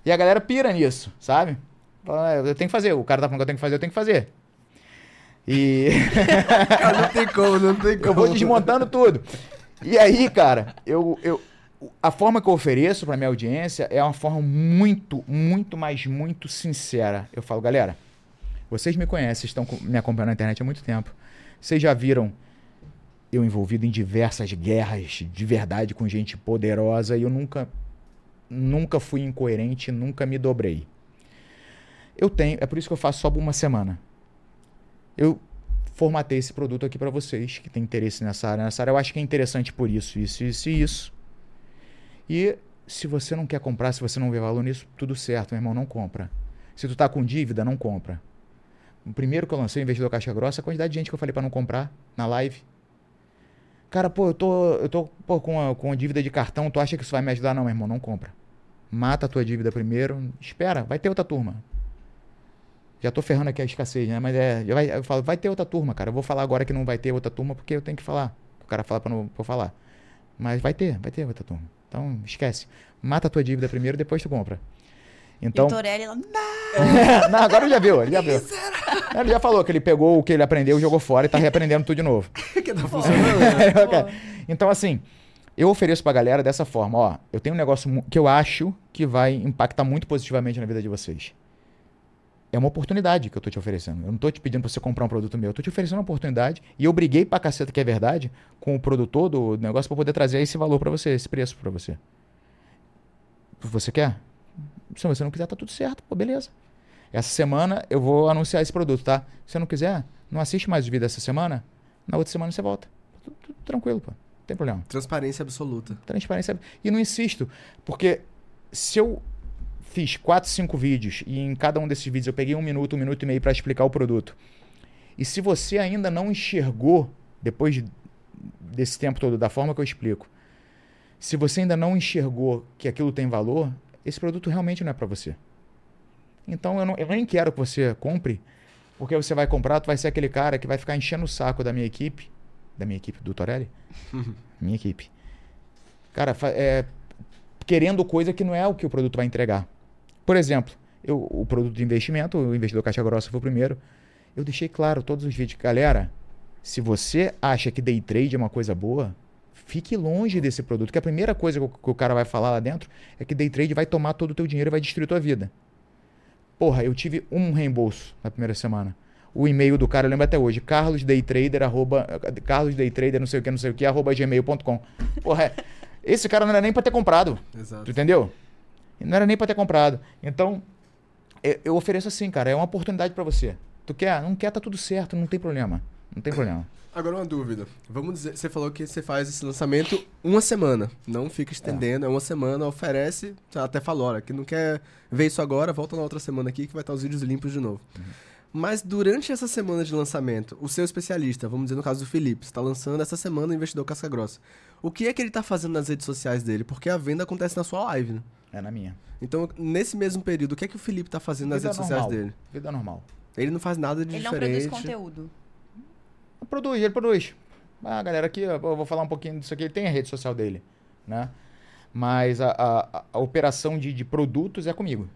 E a galera pira nisso, sabe? Fala, Eu tenho que fazer, o cara tá falando que eu tenho que fazer, eu tenho que fazer. E [laughs] Cara, não tem como, não tem como. eu vou desmontando tudo. E aí, cara, eu, eu, a forma que eu ofereço para minha audiência é uma forma muito, muito, mas muito sincera. Eu falo, galera, vocês me conhecem, estão me acompanhando na internet há muito tempo. Vocês já viram eu envolvido em diversas guerras de verdade com gente poderosa e eu nunca, nunca fui incoerente, nunca me dobrei. Eu tenho, é por isso que eu faço só uma semana. Eu formatei esse produto aqui para vocês que têm interesse nessa área. Nessa área eu acho que é interessante por isso, isso, isso e isso. E se você não quer comprar, se você não vê valor nisso, tudo certo, meu irmão, não compra. Se tu tá com dívida, não compra. O primeiro que eu lancei, o Investidor Caixa Grossa, a quantidade de gente que eu falei para não comprar na live. Cara, pô, eu tô, eu tô pô, com, a, com a dívida de cartão, tu acha que isso vai me ajudar? Não, meu irmão, não compra. Mata a tua dívida primeiro, espera, vai ter outra turma. Já tô ferrando aqui a escassez, né? Mas é, vai, eu falo, vai ter outra turma, cara. Eu vou falar agora que não vai ter outra turma porque eu tenho que falar. O cara fala pra não pra eu falar. Mas vai ter, vai ter outra turma. Então, esquece. Mata a tua dívida primeiro, depois tu compra. Então, E o Torelli, ela, não. [laughs] não, agora ele já viu, ele já viu. [laughs] Ele já falou que ele pegou o que ele aprendeu, jogou fora e tá reaprendendo tudo de novo. [laughs] que tá funcionando? né? Pô. então, assim, eu ofereço pra galera dessa forma, ó, eu tenho um negócio que eu acho que vai impactar muito positivamente na vida de vocês. É uma oportunidade que eu tô te oferecendo. Eu não tô te pedindo pra você comprar um produto meu, eu tô te oferecendo uma oportunidade e eu briguei pra caceta que é verdade com o produtor do negócio pra poder trazer esse valor pra você, esse preço pra você. Você quer? Se você não quiser, tá tudo certo, pô, beleza. Essa semana eu vou anunciar esse produto, tá? Se você não quiser, não assiste mais o vídeo essa semana, na outra semana você volta. Tudo, tudo tranquilo, pô. Não tem problema. Transparência absoluta. Transparência. E não insisto, porque se eu fiz quatro, cinco vídeos e em cada um desses vídeos eu peguei um minuto, um minuto e meio para explicar o produto. E se você ainda não enxergou, depois de- desse tempo todo, da forma que eu explico, se você ainda não enxergou que aquilo tem valor, esse produto realmente não é para você. Então eu, não, eu nem quero que você compre, porque você vai comprar, tu vai ser aquele cara que vai ficar enchendo o saco da minha equipe, da minha equipe do Torelli, [laughs] minha equipe. Cara, é, querendo coisa que não é o que o produto vai entregar. Por exemplo, eu, o produto de investimento, o investidor caixa grossa foi o primeiro. Eu deixei claro todos os vídeos, galera. Se você acha que day trade é uma coisa boa, fique longe desse produto. Que a primeira coisa que o, que o cara vai falar lá dentro é que day trade vai tomar todo o teu dinheiro e vai destruir tua vida. Porra, eu tive um reembolso na primeira semana. O e-mail do cara, eu lembro até hoje, carlosdaytrader, arroba, carlosdaytrader, não sei o que, não sei o que, arroba gmail.com. Porra, é, esse cara não era nem pra ter comprado. Tu Exato. entendeu? Não era nem pra ter comprado. Então, eu, eu ofereço assim, cara, é uma oportunidade pra você. Tu quer? Não quer, tá tudo certo, não tem problema. Não tem problema. Agora uma dúvida. Vamos dizer, você falou que você faz esse lançamento uma semana. Não fica estendendo, é, é uma semana, oferece. Até falou, olha, que não quer ver isso agora, volta na outra semana aqui que vai estar os vídeos limpos de novo. Uhum. Mas durante essa semana de lançamento, o seu especialista, vamos dizer no caso do Felipe, está lançando essa semana o Investidor Casca Grossa. O que é que ele está fazendo nas redes sociais dele? Porque a venda acontece na sua live, né? É na minha. Então, nesse mesmo período, o que é que o Felipe está fazendo Vida nas redes normal. sociais dele? Vida normal. Ele não faz nada de ele diferente. Ele não produz conteúdo. Produz, ele produz. Ah, galera, aqui eu vou falar um pouquinho disso aqui. Ele tem a rede social dele, né? Mas a, a, a operação de, de, produtos é comigo.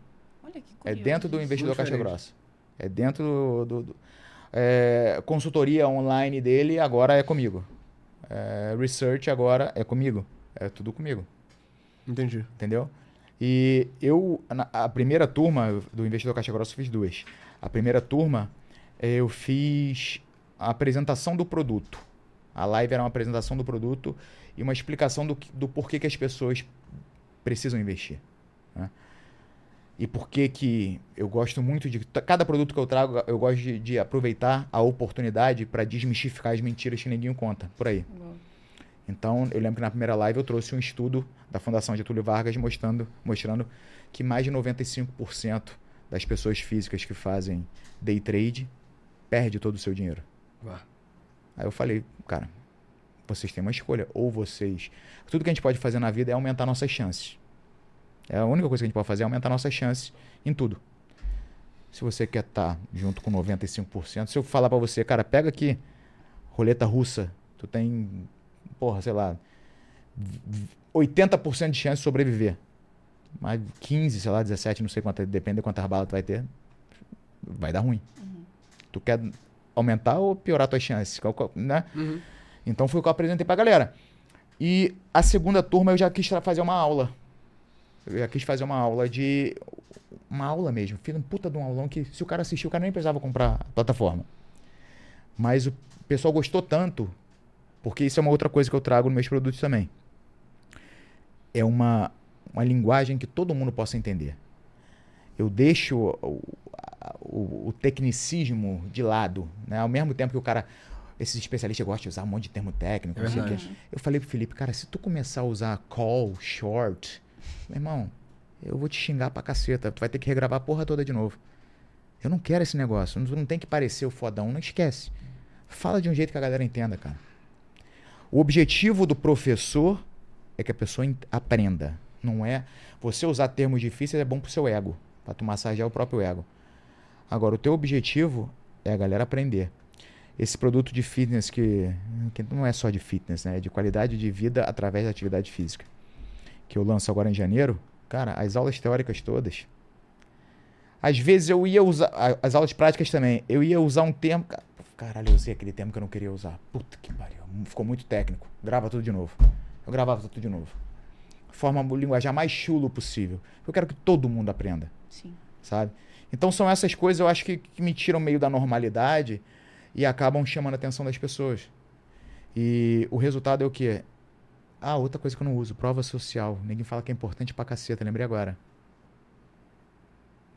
Olha que curioso. É dentro do investidor Caixa Grossa. É dentro do... do, do é, consultoria online dele agora é comigo. É, research agora é comigo. É tudo comigo. Entendi. Entendeu? E eu, na, a primeira turma do Investidor Caixa Grossa, eu fiz duas. A primeira turma, eu fiz a apresentação do produto. A live era uma apresentação do produto e uma explicação do, do porquê que as pessoas precisam investir. Né? E por que que eu gosto muito de... Cada produto que eu trago, eu gosto de, de aproveitar a oportunidade para desmistificar as mentiras que ninguém conta por aí. Então, eu lembro que na primeira live eu trouxe um estudo da Fundação Getúlio Vargas mostrando, mostrando que mais de 95% das pessoas físicas que fazem day trade perde todo o seu dinheiro. Aí eu falei, cara, vocês têm uma escolha. Ou vocês. Tudo que a gente pode fazer na vida é aumentar nossas chances. É a única coisa que a gente pode fazer é aumentar nossas chances em tudo. Se você quer estar tá junto com 95%, se eu falar para você, cara, pega aqui roleta russa, tu tem, porra, sei lá, 80% de chance de sobreviver. Mas 15, sei lá, 17, não sei quanto, depende de quantas balas tu vai ter, vai dar ruim. Uhum. Tu quer aumentar ou piorar tuas chances, né? Uhum. Então foi o que eu apresentei pra galera. E a segunda turma eu já quis fazer uma aula. Eu já quis fazer uma aula de. Uma aula mesmo. Fiz um puta de um aulão que, se o cara assistiu, o cara nem precisava comprar a plataforma. Mas o pessoal gostou tanto, porque isso é uma outra coisa que eu trago nos meus produtos também. É uma, uma linguagem que todo mundo possa entender. Eu deixo o, o tecnicismo de lado, né? Ao mesmo tempo que o cara esses especialistas gostam de usar um monte de termo técnico. É eu falei pro Felipe, cara, se tu começar a usar call, short, meu irmão, eu vou te xingar pra caceta. Tu vai ter que regravar a porra toda de novo. Eu não quero esse negócio. Não, não tem que parecer o fodão. Não esquece. Fala de um jeito que a galera entenda, cara. O objetivo do professor é que a pessoa aprenda. Não é. Você usar termos difíceis é bom pro seu ego. Pra tu massagear o próprio ego. Agora, o teu objetivo é a galera aprender. Esse produto de fitness que, que não é só de fitness, né? É de qualidade de vida através da atividade física. Que eu lanço agora em janeiro. Cara, as aulas teóricas todas. Às vezes eu ia usar. As aulas práticas também. Eu ia usar um termo. Caralho, eu usei aquele termo que eu não queria usar. Puta que pariu. Ficou muito técnico. Grava tudo de novo. Eu gravava tudo de novo. Forma linguajar mais chulo possível. Eu quero que todo mundo aprenda. Sim. Sabe? Então são essas coisas, eu acho, que, que me tiram meio da normalidade e acabam chamando a atenção das pessoas. E o resultado é o quê? Ah, outra coisa que eu não uso, prova social. Ninguém fala que é importante pra caceta, lembrei agora.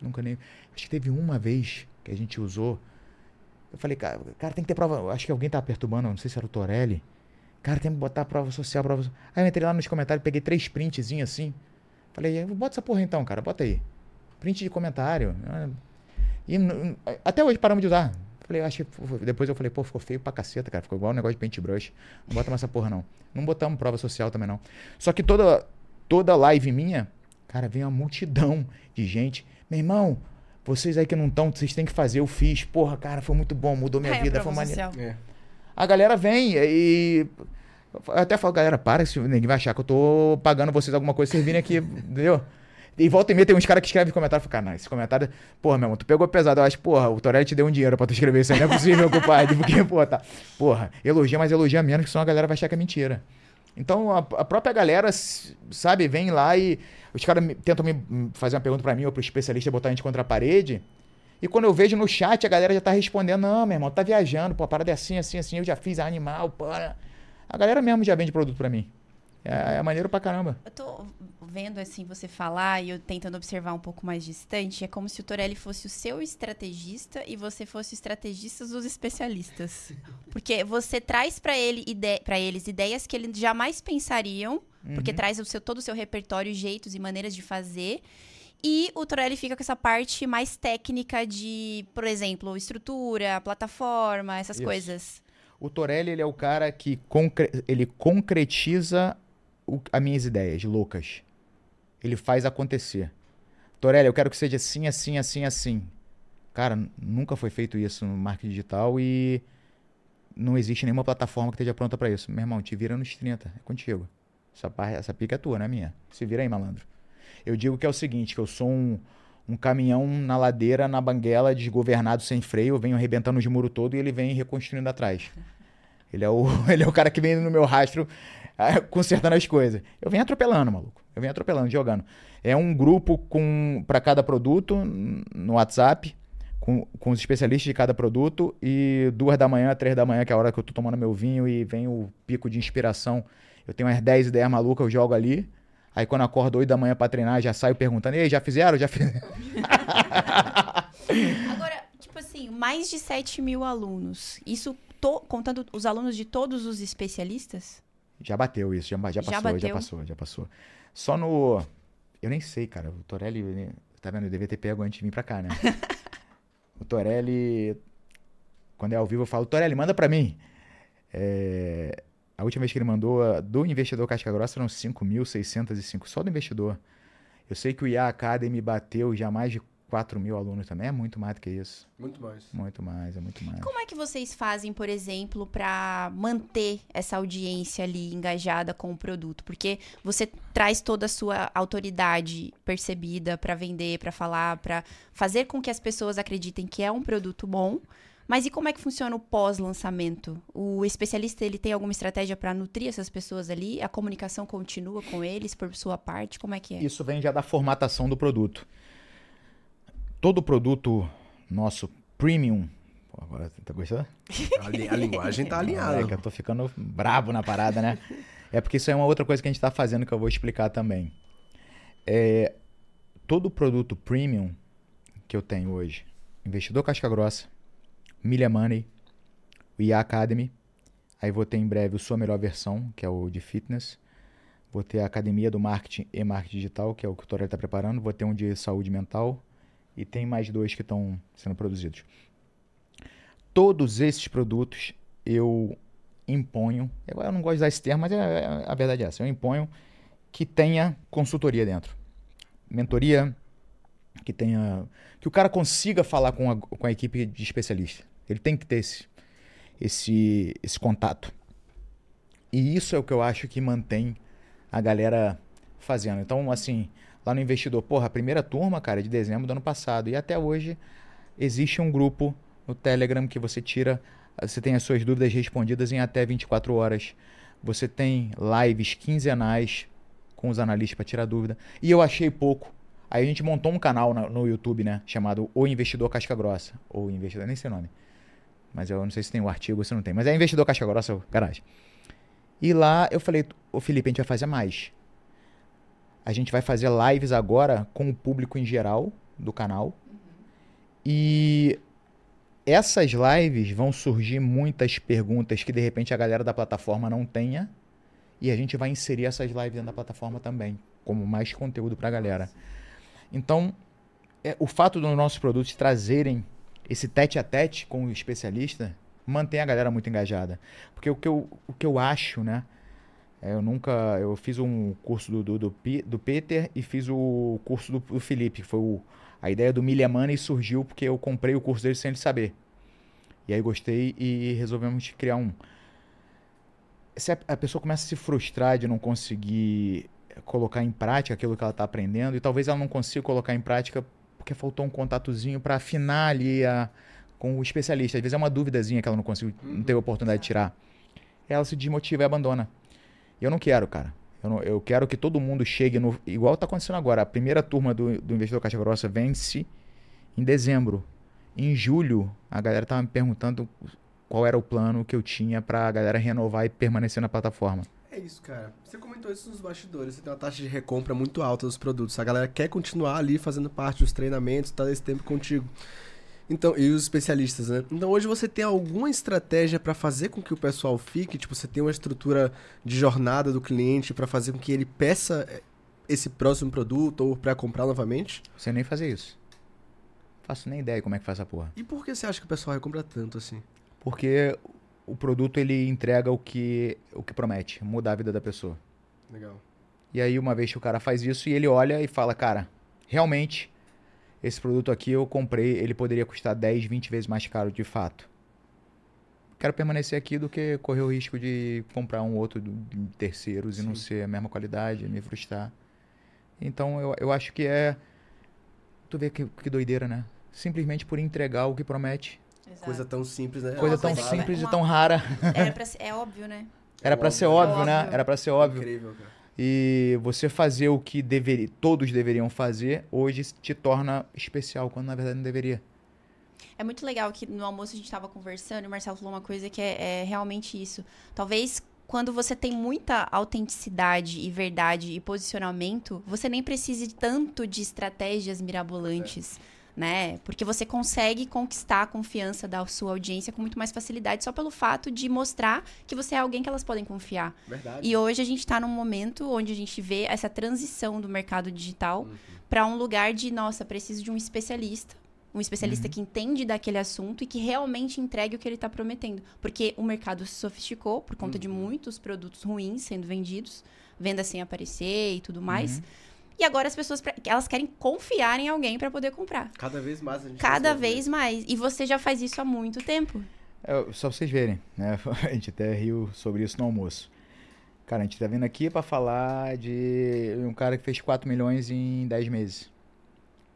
Nunca nem. Acho que teve uma vez que a gente usou. Eu falei, cara, cara tem que ter prova. Acho que alguém tava perturbando, não sei se era o Torelli. Cara, tem que botar prova social, prova. Aí eu entrei lá nos comentários, peguei três printzinhos assim. Falei, bota essa porra então, cara, bota aí print de comentário. E até hoje paramos de usar. Falei, acho que, depois eu falei, pô, ficou feio pra caceta, cara. Ficou igual um negócio de paintbrush. Não bota mais essa porra, não. Não botamos prova social também, não. Só que toda, toda live minha, cara, vem uma multidão de gente. Meu irmão, vocês aí que não estão, vocês têm que fazer. Eu fiz. Porra, cara, foi muito bom, mudou minha é, vida. Foi maneiro. É. A galera vem e. Eu até falo, galera, para, ninguém vai achar que eu tô pagando vocês alguma coisa, vocês virem aqui, [laughs] entendeu? E volta e meia tem uns caras que escrevem comentário e falam, cara, esse comentário, porra, meu irmão, tu pegou pesado. Eu acho, porra, o Torelli te deu um dinheiro pra tu escrever isso aí, não é possível, [laughs] compadre. Porque, porra, tá. Porra, elogia, mas elogia menos, que senão a galera vai achar que é mentira. Então a, a própria galera, sabe, vem lá e os caras tentam me fazer uma pergunta para mim ou pro especialista botar a gente contra a parede. E quando eu vejo no chat, a galera já tá respondendo: Não, meu irmão, tá viajando, pô, a parada é assim, assim, assim, eu já fiz animal, pô. A galera mesmo já vende produto para mim. É, é maneiro pra caramba. Eu tô vendo assim você falar e eu tentando observar um pouco mais distante, é como se o Torelli fosse o seu estrategista e você fosse o estrategista dos especialistas. Porque você traz para ele ide eles ideias que eles jamais pensariam, uhum. porque traz o seu, todo o seu repertório, jeitos e maneiras de fazer. E o Torelli fica com essa parte mais técnica de, por exemplo, estrutura, plataforma, essas Isso. coisas. O Torelli, ele é o cara que concre ele concretiza as minhas ideias loucas. Ele faz acontecer. Torelli, eu quero que seja assim, assim, assim, assim. Cara, nunca foi feito isso no marketing digital e não existe nenhuma plataforma que esteja pronta para isso. Meu irmão, te vira nos 30, é contigo. Essa, essa pica é tua, não é minha. Se vira aí, malandro. Eu digo que é o seguinte, que eu sou um, um caminhão na ladeira, na banguela, desgovernado, sem freio, eu venho arrebentando os muros todo e ele vem reconstruindo atrás. Ele é o, [laughs] ele é o cara que vem no meu rastro [laughs] consertando as coisas. Eu venho atropelando, maluco. Eu venho atropelando, jogando. É um grupo com para cada produto no WhatsApp, com, com os especialistas de cada produto, e duas da manhã, três da manhã, que é a hora que eu tô tomando meu vinho e vem o pico de inspiração. Eu tenho umas 10 ideias malucas, eu jogo ali. Aí quando acordo 8 da manhã pra treinar, já saio perguntando, ei, já fizeram? Já fizeram? [laughs] Agora, tipo assim, mais de 7 mil alunos. Isso to, contando os alunos de todos os especialistas? Já bateu isso, já, já, já passou, bateu. já passou, já passou. Só no. Eu nem sei, cara. O Torelli, tá vendo? Eu devia ter pego antes de vir pra cá, né? [laughs] o Torelli. Quando é ao vivo, eu falo, Torelli, manda pra mim. É, a última vez que ele mandou do investidor Casca Grossa eram 5.605, só do investidor. Eu sei que o IA Academy bateu já mais de 4 mil alunos também. É muito mais do que isso. Muito mais. Muito mais, é muito mais. Como é que vocês fazem, por exemplo, para manter essa audiência ali engajada com o produto? Porque você traz toda a sua autoridade percebida para vender, para falar, para fazer com que as pessoas acreditem que é um produto bom. Mas e como é que funciona o pós-lançamento? O especialista ele tem alguma estratégia para nutrir essas pessoas ali? A comunicação continua com eles por sua parte? Como é que é? Isso vem já da formatação do produto todo produto nosso premium. Pô, agora tá gostando? A, a linguagem tá alinhada. É que eu tô ficando brabo na parada, né? É porque isso é uma outra coisa que a gente tá fazendo que eu vou explicar também. É, todo produto premium que eu tenho hoje, investidor casca grossa, Milha Money, o IA Academy, aí vou ter em breve o sua melhor versão, que é o de fitness, vou ter a academia do marketing e marketing digital, que é o que o Torel está preparando, vou ter um de saúde mental, e tem mais dois que estão sendo produzidos. Todos esses produtos eu imponho, eu, eu não gosto de usar esse termo, mas é, é, a verdade é essa, eu imponho que tenha consultoria dentro. Mentoria, que tenha. que o cara consiga falar com a, com a equipe de especialista. Ele tem que ter esse, esse, esse contato. E isso é o que eu acho que mantém a galera fazendo. Então, assim, lá no investidor. Porra, a primeira turma, cara, é de dezembro do ano passado. E até hoje existe um grupo no Telegram que você tira, você tem as suas dúvidas respondidas em até 24 horas. Você tem lives quinzenais com os analistas para tirar dúvida. E eu achei pouco. Aí a gente montou um canal no YouTube, né? Chamado O Investidor Casca Grossa. Ou Investidor, nem sei o nome. Mas eu não sei se tem o um artigo ou se não tem. Mas é Investidor Casca Grossa, garagem. E lá eu falei, ô Felipe, a gente vai fazer mais. A gente vai fazer lives agora com o público em geral do canal. Uhum. E essas lives vão surgir muitas perguntas que de repente a galera da plataforma não tenha. E a gente vai inserir essas lives dentro da plataforma também, como mais conteúdo para a galera. Então, é, o fato dos nossos produtos trazerem esse tete a tete com o especialista mantém a galera muito engajada. Porque o que eu, o que eu acho, né? É, eu nunca. Eu fiz um curso do, do, do, do Peter e fiz o curso do, do Felipe, que foi o, a ideia do Milha Money surgiu porque eu comprei o curso dele sem ele saber. E aí gostei e resolvemos criar um. Se a, a pessoa começa a se frustrar de não conseguir colocar em prática aquilo que ela está aprendendo, e talvez ela não consiga colocar em prática porque faltou um contatozinho para afinar ali a, com o especialista. Às vezes é uma duvidazinha que ela não conseguiu, não teve a oportunidade de tirar. Ela se desmotiva e abandona. E eu não quero, cara. Eu, não, eu quero que todo mundo chegue no. Igual está acontecendo agora. A primeira turma do, do Investidor Caixa Grossa vence em dezembro. Em julho, a galera estava me perguntando qual era o plano que eu tinha para a galera renovar e permanecer na plataforma. É isso, cara. Você comentou isso nos bastidores. Você tem uma taxa de recompra muito alta dos produtos. A galera quer continuar ali fazendo parte dos treinamentos, tá esse tempo contigo. Então, e os especialistas, né? Então, hoje você tem alguma estratégia para fazer com que o pessoal fique? Tipo, você tem uma estrutura de jornada do cliente para fazer com que ele peça eh, esse próximo produto ou para comprar novamente? Você nem fazer isso. Faço nem ideia como é que faz essa porra. E por que você acha que o pessoal recompra tanto assim? Porque o produto ele entrega o que o que promete, mudar a vida da pessoa. Legal. E aí uma vez que o cara faz isso e ele olha e fala, cara, realmente esse produto aqui eu comprei, ele poderia custar 10, 20 vezes mais caro de fato. Quero permanecer aqui do que correr o risco de comprar um outro de terceiros Sim. e não ser a mesma qualidade, me frustrar. Então eu, eu acho que é. Tu vê que, que doideira, né? Simplesmente por entregar o que promete. Exato. Coisa tão simples, né? Coisa tão coisa simples uma... e tão rara. Era pra [laughs] ser, é óbvio, né? Era para ser óbvio, né? Era para ser óbvio. Incrível, cara. E você fazer o que deveria, todos deveriam fazer, hoje te torna especial, quando na verdade não deveria. É muito legal que no almoço a gente estava conversando e o Marcelo falou uma coisa que é, é realmente isso. Talvez quando você tem muita autenticidade e verdade e posicionamento, você nem precise tanto de estratégias mirabolantes. É né? Porque você consegue conquistar a confiança da sua audiência com muito mais facilidade só pelo fato de mostrar que você é alguém que elas podem confiar. Verdade. E hoje a gente está num momento onde a gente vê essa transição do mercado digital uhum. para um lugar de, nossa, preciso de um especialista. Um especialista uhum. que entende daquele assunto e que realmente entregue o que ele está prometendo. Porque o mercado se sofisticou por conta uhum. de muitos produtos ruins sendo vendidos, venda sem aparecer e tudo mais. Uhum. E agora as pessoas elas querem confiar em alguém para poder comprar. Cada vez mais a gente Cada vez mais. E você já faz isso há muito tempo. É, só pra vocês verem, né? [laughs] A gente até riu sobre isso no almoço. Cara, a gente tá vindo aqui para falar de um cara que fez 4 milhões em 10 meses.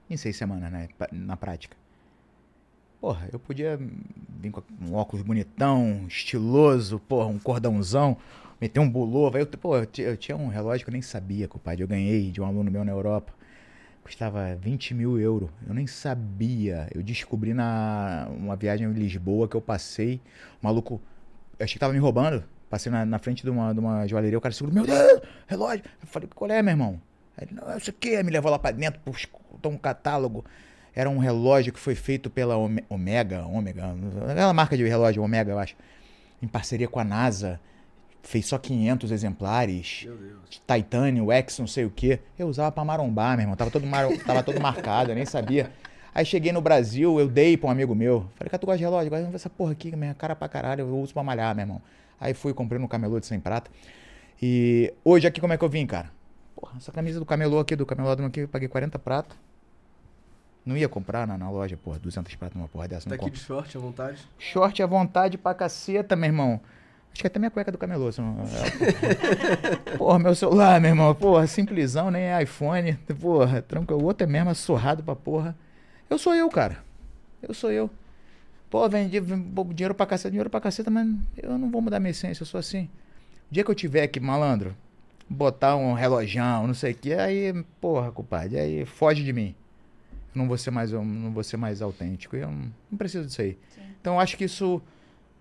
Em 6 semanas, né? Na prática. Porra, eu podia vir com um óculos bonitão, estiloso, porra, um cordãozão, meter um bulova. Eu, pô, eu, tinha um relógio que eu nem sabia, compadre. Eu ganhei de um aluno meu na Europa. Custava 20 mil euros. Eu nem sabia. Eu descobri na uma viagem em Lisboa que eu passei. O maluco. Eu achei que tava me roubando. Passei na, na frente de uma, de uma joalheria. O cara segurou: Meu Deus, relógio. Eu falei: Qual é, meu irmão? Ele: Não, é isso aqui. Aí me levou lá pra dentro, botou um catálogo. Era um relógio que foi feito pela Omega, Omega, aquela marca de relógio Omega, eu acho, em parceria com a NASA fez só 500 exemplares. Meu Deus. Titânio, X, não sei o quê. Eu usava pra marombar, meu irmão. Tava todo, mar... [laughs] Tava todo marcado, eu nem sabia. Aí cheguei no Brasil, eu dei pra um amigo meu. Falei, cara, tu gosta de relógio? Agora essa porra aqui, minha cara pra caralho, eu uso pra malhar, meu irmão. Aí fui, comprei no camelô de 100 prata. E hoje aqui como é que eu vim, cara? Porra, essa camisa do camelô aqui, do camelô aqui, eu paguei 40 prata. Não ia comprar na, na loja, porra, 200 prata numa porra dessa. Tá aqui de short à vontade? Short à vontade pra caceta, meu irmão. Acho que até minha cueca do camelô. Não... [laughs] porra, meu celular, meu irmão. Porra, simplesão, nem é iPhone. Porra, tranquilo. O outro é mesmo surrado pra porra. Eu sou eu, cara. Eu sou eu. Pô, vendi dinheiro pra caceta, dinheiro pra caceta, mas eu não vou mudar minha essência, eu sou assim. O dia que eu tiver que, malandro, botar um relojão, não sei o que, aí, porra, culpado, aí foge de mim. Eu não vou ser mais, não vou ser mais autêntico. Eu não, não preciso disso aí. Sim. Então, eu acho que isso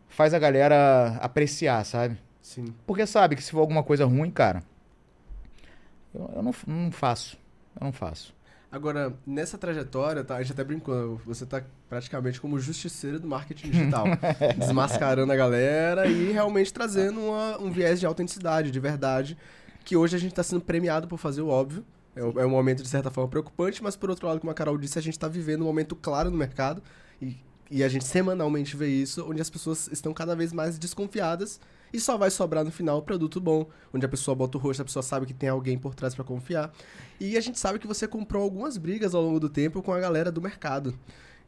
faz a galera apreciar, sabe? Sim. Porque sabe que se for alguma coisa ruim, cara, eu, eu não, não faço. Eu não faço. Agora, nessa trajetória, tá, a gente até brincou, você tá praticamente como justiceiro do marketing digital. [laughs] desmascarando a galera e realmente trazendo uma, um viés de autenticidade, de verdade, que hoje a gente está sendo premiado por fazer o óbvio. É, é um momento, de certa forma, preocupante, mas por outro lado, como a Carol disse, a gente está vivendo um momento claro no mercado e e a gente semanalmente vê isso, onde as pessoas estão cada vez mais desconfiadas e só vai sobrar no final o produto bom, onde a pessoa bota o rosto, a pessoa sabe que tem alguém por trás para confiar. E a gente sabe que você comprou algumas brigas ao longo do tempo com a galera do mercado.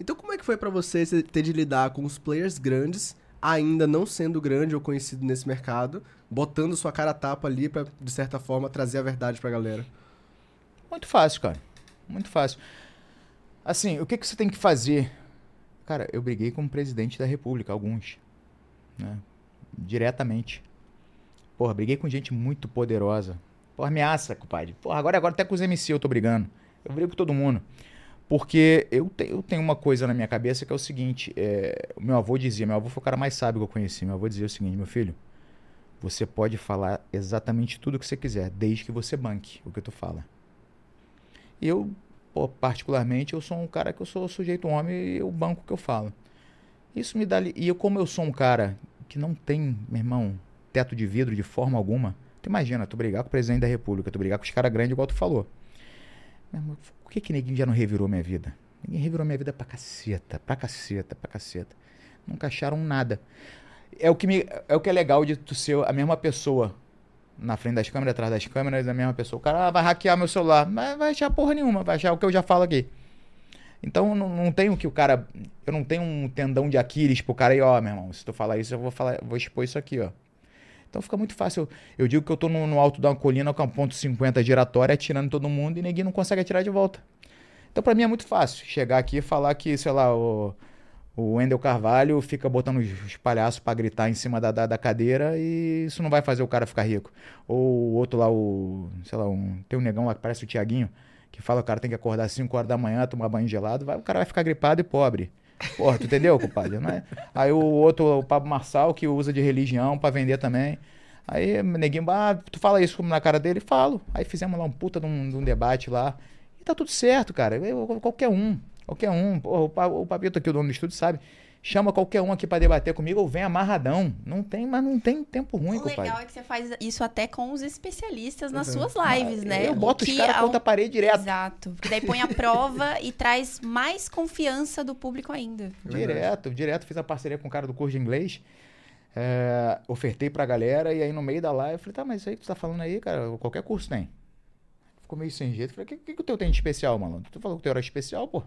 Então como é que foi para você ter de lidar com os players grandes, ainda não sendo grande ou conhecido nesse mercado, botando sua cara tapa ali para de certa forma trazer a verdade para a galera? Muito fácil, cara. Muito fácil. Assim, o que, que você tem que fazer Cara, eu briguei com o presidente da república, alguns. Né? Diretamente. Porra, briguei com gente muito poderosa. Porra, ameaça, compadre. Porra, agora, agora até com os MC eu tô brigando. Eu brigo com todo mundo. Porque eu, te, eu tenho uma coisa na minha cabeça que é o seguinte: é, meu avô dizia, meu avô foi o cara mais sábio que eu conheci. Meu avô dizia o seguinte: meu filho, você pode falar exatamente tudo o que você quiser, desde que você banque o que tu fala. E eu pô, particularmente, eu sou um cara que eu sou sujeito homem e o banco que eu falo. Isso me dá. E eu, como eu sou um cara que não tem, meu irmão, teto de vidro de forma alguma. Tu imagina, tu brigar com o presidente da república, tu brigar com os caras grandes, igual tu falou. Irmão, por que que ninguém já não revirou minha vida? Ninguém revirou minha vida pra caceta, pra caceta, pra caceta. Nunca acharam nada. É o que, me, é, o que é legal de tu ser a mesma pessoa na frente das câmeras, atrás das câmeras, a mesma pessoa. O cara ah, vai hackear meu celular, mas vai achar porra nenhuma, vai achar o que eu já falo aqui. Então não, não tenho que o cara. Eu não tenho um tendão de Aquiles pro cara aí, ó, meu irmão. Se tu falar isso, eu vou falar, vou expor isso aqui, ó. Então fica muito fácil. Eu digo que eu tô no, no alto uma colina com um ponto 50 giratória, atirando todo mundo e ninguém não consegue atirar de volta. Então para mim é muito fácil chegar aqui e falar que, sei lá, o, o Wendel Carvalho fica botando os palhaços para gritar em cima da, da, da, cadeira e isso não vai fazer o cara ficar rico. Ou o outro lá, o. sei lá, um, tem um negão lá que parece o Tiaguinho, que fala que o cara tem que acordar às 5 horas da manhã, tomar banho gelado, vai, o cara vai ficar gripado e pobre. Porra, tu entendeu, compadre? Não é? Aí o outro, o Pablo Marçal, que usa de religião para vender também. Aí, neguinho, ah, tu fala isso na cara dele? Falo. Aí fizemos lá um puta de um, de um debate lá. E tá tudo certo, cara. Eu, qualquer um. Qualquer um. Porra, o, o Papito aqui, o dono do estúdio, sabe? chama qualquer um aqui para debater comigo ou vem amarradão. Não tem, mas não tem tempo ruim, O compadre. legal é que você faz isso até com os especialistas nas uhum. suas lives, né? Eu boto os caras contra a parede direto. Exato. Porque daí põe a prova [laughs] e traz mais confiança do público ainda. Direto, direto. Fiz a parceria com o cara do curso de inglês. É, ofertei pra galera e aí no meio da live eu falei, tá, mas isso aí que tu tá falando aí, cara, qualquer curso tem. Ficou meio sem jeito. Falei, o que, que, que o teu tem de especial, malandro? Tu falou que o teu era especial, pô.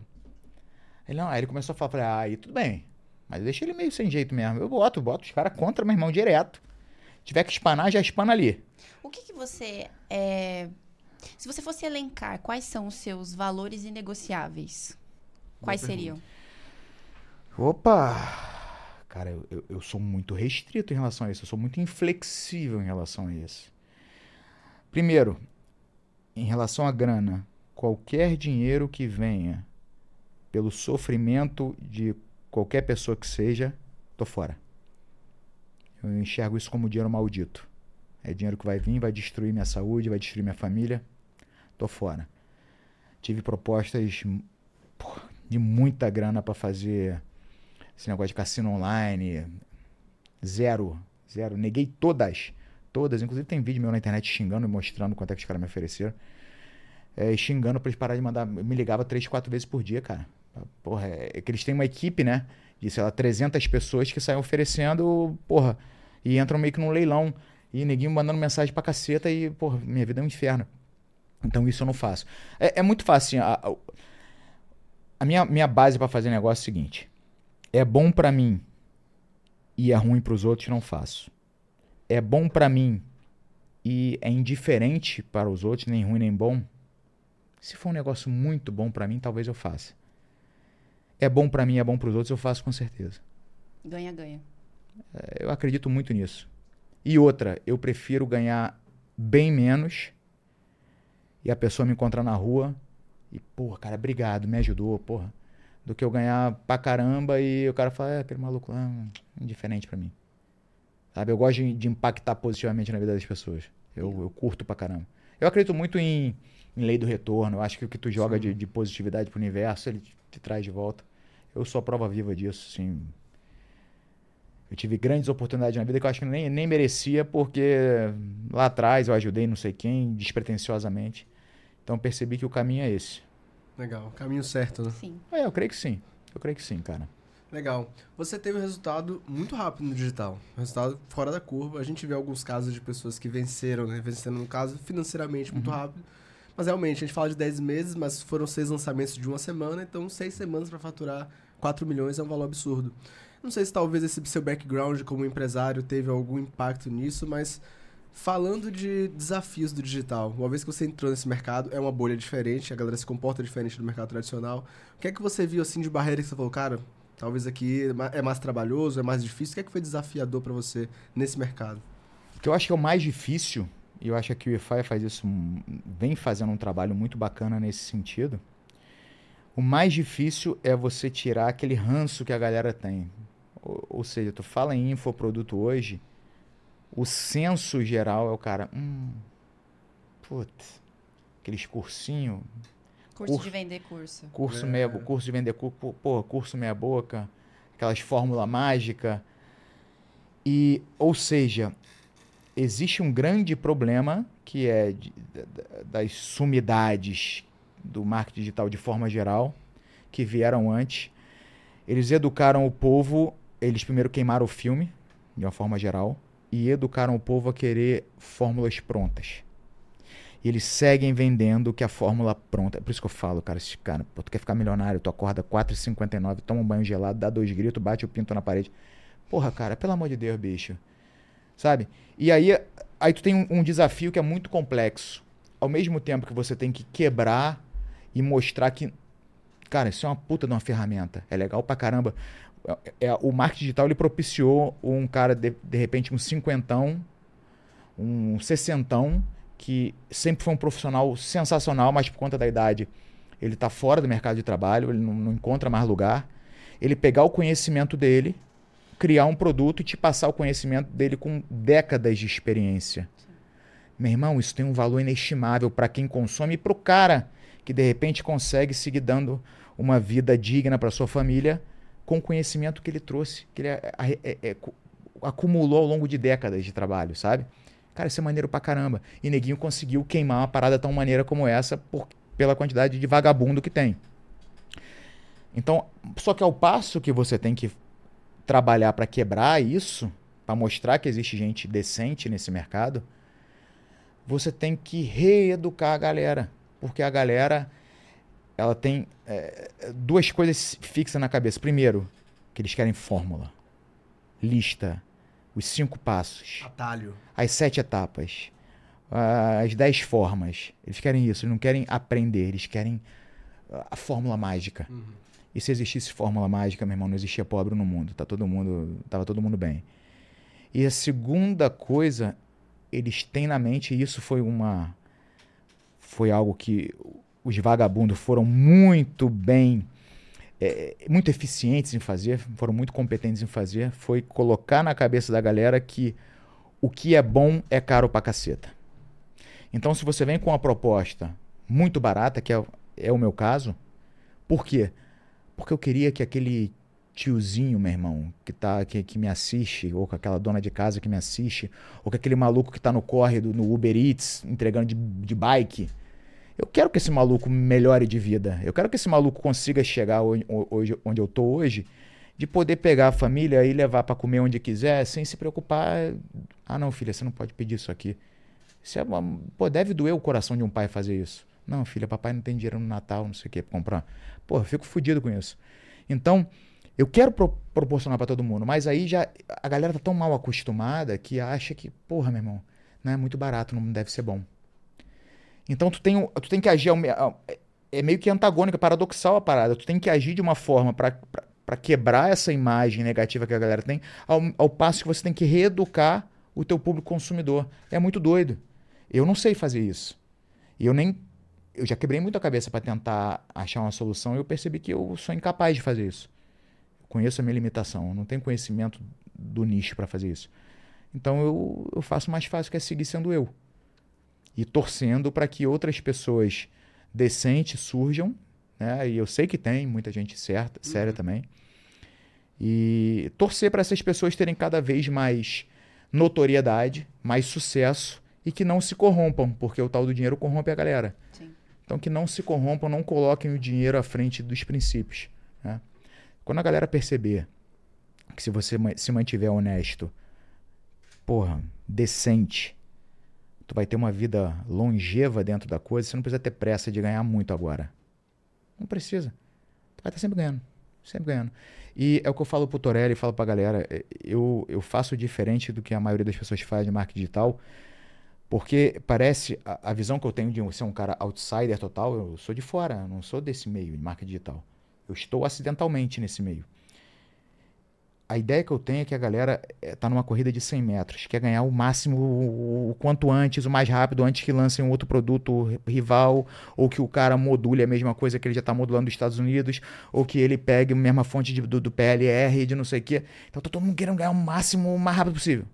Ele, não, aí ele começou a falar, falei, ah, aí tudo bem. Mas deixa ele meio sem jeito mesmo. Eu boto, boto os caras contra meu irmão direto. Se tiver que espanar, já espana ali. O que, que você. É... Se você fosse elencar, quais são os seus valores inegociáveis? Quais seriam? Opa! Cara, eu, eu, eu, sou muito restrito em relação a isso. Eu sou muito inflexível em relação a isso. Primeiro, em relação à grana, qualquer dinheiro que venha pelo sofrimento de qualquer pessoa que seja, tô fora. Eu enxergo isso como dinheiro maldito. É dinheiro que vai vir, vai destruir minha saúde, vai destruir minha família. Tô fora. Tive propostas de muita grana para fazer esse negócio de cassino online. Zero. Zero. Neguei todas. Todas. Inclusive tem vídeo meu na internet xingando e mostrando quanto é que os caras me ofereceram. É, xingando pra eles pararem de mandar. Me ligava três, quatro vezes por dia, cara. Porra, é que eles têm uma equipe, né? De, sei lá, 300 pessoas que saem oferecendo, porra, e entram meio que num leilão. E neguinho mandando mensagem pra caceta e, porra, minha vida é um inferno. Então isso eu não faço. É, é muito fácil. Assim, a, a, minha, minha base para fazer negócio é o seguinte: é bom para mim e é ruim para os outros, não faço. É bom para mim e é indiferente para os outros, nem ruim nem bom. Se for um negócio muito bom para mim, talvez eu faça é bom para mim, é bom para os outros, eu faço com certeza. Ganha, ganha. É, eu acredito muito nisso. E outra, eu prefiro ganhar bem menos e a pessoa me encontrar na rua e, porra, cara, obrigado, me ajudou, porra. Do que eu ganhar pra caramba e o cara falar, é, aquele maluco lá, hum, indiferente para mim. Sabe, eu gosto de, de, impactar positivamente na vida das pessoas. Eu, eu curto pra caramba. Eu acredito muito em, em lei do retorno. Eu acho que o que tu joga de, de positividade pro universo, ele te traz de volta eu sou a prova viva disso, sim. Eu tive grandes oportunidades na vida que eu acho que nem, nem merecia, porque lá atrás eu ajudei não sei quem, despretensiosamente. Então percebi que o caminho é esse. Legal, caminho certo, né? Sim. É, eu creio que sim. Eu creio que sim, cara. Legal. Você teve um resultado muito rápido no digital. Um resultado fora da curva. A gente vê alguns casos de pessoas que venceram, né? Vencendo, no caso, financeiramente muito uhum. rápido. Mas realmente, a gente fala de 10 meses, mas foram seis lançamentos de uma semana, então seis semanas para faturar 4 milhões é um valor absurdo. Não sei se talvez esse seu background como empresário teve algum impacto nisso, mas falando de desafios do digital, uma vez que você entrou nesse mercado, é uma bolha diferente, a galera se comporta diferente do mercado tradicional. O que é que você viu assim de barreira que você falou, cara, talvez aqui é mais trabalhoso, é mais difícil? O que é que foi desafiador para você nesse mercado? O que eu acho que é o mais difícil, e eu acho que o EFI faz isso, vem fazendo um trabalho muito bacana nesse sentido, o mais difícil é você tirar aquele ranço que a galera tem. Ou, ou seja, tu fala em infoproduto hoje, o senso geral é o cara, hum, putz, aquele cursinho. Curso, curso de vender curso. Curso, é. meia, curso de vender curso, pô, curso meia boca, aquelas fórmula mágica. E, ou seja, existe um grande problema que é de, de, das sumidades do marketing digital de forma geral, que vieram antes. Eles educaram o povo, eles primeiro queimaram o filme, de uma forma geral, e educaram o povo a querer fórmulas prontas. E eles seguem vendendo que a fórmula pronta. É por isso que eu falo, cara, esse cara, pô, tu quer ficar milionário, tu acorda 4h59, toma um banho gelado, dá dois gritos, bate o pinto na parede. Porra, cara, pelo amor de Deus, bicho. Sabe? E aí, aí tu tem um, um desafio que é muito complexo. Ao mesmo tempo que você tem que quebrar e mostrar que, cara, isso é uma puta de uma ferramenta. É legal pra caramba. É, é, o marketing digital ele propiciou um cara, de, de repente, um cinquentão, um sessentão, que sempre foi um profissional sensacional, mas por conta da idade ele está fora do mercado de trabalho, ele não, não, encontra mais lugar. Ele pegar o conhecimento dele, criar um produto e te passar o conhecimento dele com décadas de experiência. Sim. Meu irmão, isso tem um valor inestimável para quem consome e para o cara que de repente consegue seguir dando uma vida digna para sua família com o conhecimento que ele trouxe, que ele é, é, é, é acumulou ao longo de décadas de trabalho, sabe? Cara, isso é maneiro pra caramba. E Neguinho conseguiu queimar uma parada tão maneira como essa por, pela quantidade de vagabundo que tem. Então, só que ao passo que você tem que trabalhar para quebrar isso, para mostrar que existe gente decente nesse mercado, você tem que reeducar a galera. Porque a galera ela tem é, duas coisas fixas na cabeça. Primeiro, que eles querem fórmula, lista, os cinco passos. Atalho. As sete etapas. As dez formas. Eles querem isso, eles não querem aprender, eles querem a fórmula mágica. Uhum. E se existisse fórmula mágica, meu irmão, não existia pobre no mundo. Tá todo mundo, tava todo mundo bem. E a segunda coisa, eles têm na mente, e isso foi uma foi algo que os vagabundos foram muito bem é, muito eficientes em fazer, foram muito competentes em fazer, foi colocar na cabeça da galera que o que é bom é caro pra caceta. Então, se você vem com uma proposta muito barata, que é, é o meu caso, por quê? Porque eu queria que aquele tiozinho, meu irmão, que, tá, que, que me assiste, ou com aquela dona de casa que me assiste, ou com aquele maluco que está no corre do, no Uber Eats, entregando de, de bike, eu quero que esse maluco melhore de vida. Eu quero que esse maluco consiga chegar hoje, hoje onde eu tô hoje, de poder pegar a família e levar para comer onde quiser, sem se preocupar. Ah, não, filha, você não pode pedir isso aqui. Isso é uma... Pô, deve doer o coração de um pai fazer isso. Não, filha, papai não tem dinheiro no Natal, não sei o que, pra comprar. Pô, eu fico fodido com isso. Então, eu quero pro proporcionar para todo mundo, mas aí já a galera tá tão mal acostumada que acha que, porra, meu irmão, não é muito barato, não deve ser bom. Então tu tem, tu tem que agir. É, é meio que antagônica, paradoxal a parada. Tu tem que agir de uma forma para quebrar essa imagem negativa que a galera tem, ao, ao passo que você tem que reeducar o teu público consumidor. É muito doido. Eu não sei fazer isso. Eu nem. Eu já quebrei muito a cabeça para tentar achar uma solução e eu percebi que eu sou incapaz de fazer isso. Eu conheço a minha limitação, eu não tenho conhecimento do nicho para fazer isso. Então eu, eu faço mais fácil que é seguir sendo eu e torcendo para que outras pessoas decentes surjam, né? E eu sei que tem muita gente certa, uhum. séria também. E torcer para essas pessoas terem cada vez mais notoriedade, mais sucesso e que não se corrompam, porque o tal do dinheiro corrompe a galera. Sim. Então que não se corrompam, não coloquem o dinheiro à frente dos princípios. Né? Quando a galera perceber que se você se mantiver honesto, porra, decente, tu vai ter uma vida longeva dentro da coisa, você não precisa ter pressa de ganhar muito agora. Não precisa. Tu vai estar sempre ganhando. Sempre ganhando. E é o que eu falo pro Torelli, falo pra galera, é, eu, eu faço diferente do que a maioria das pessoas faz de marketing digital, porque parece, a, a visão que eu tenho de ser um cara outsider total, eu sou de fora, não sou desse meio de marketing digital. Eu estou acidentalmente nesse meio a ideia que eu tenho é que a galera está eh, numa corrida de 100 metros, quer ganhar o máximo, o, o, quanto antes, o mais rápido, antes que lancem um outro produto rival, ou que o cara module a mesma coisa que ele já está modulando nos Estados Unidos, ou que ele pegue a mesma fonte de, do, do PLR de não sei o quê. Então todo mundo querendo ganhar o máximo, o mais rápido possível.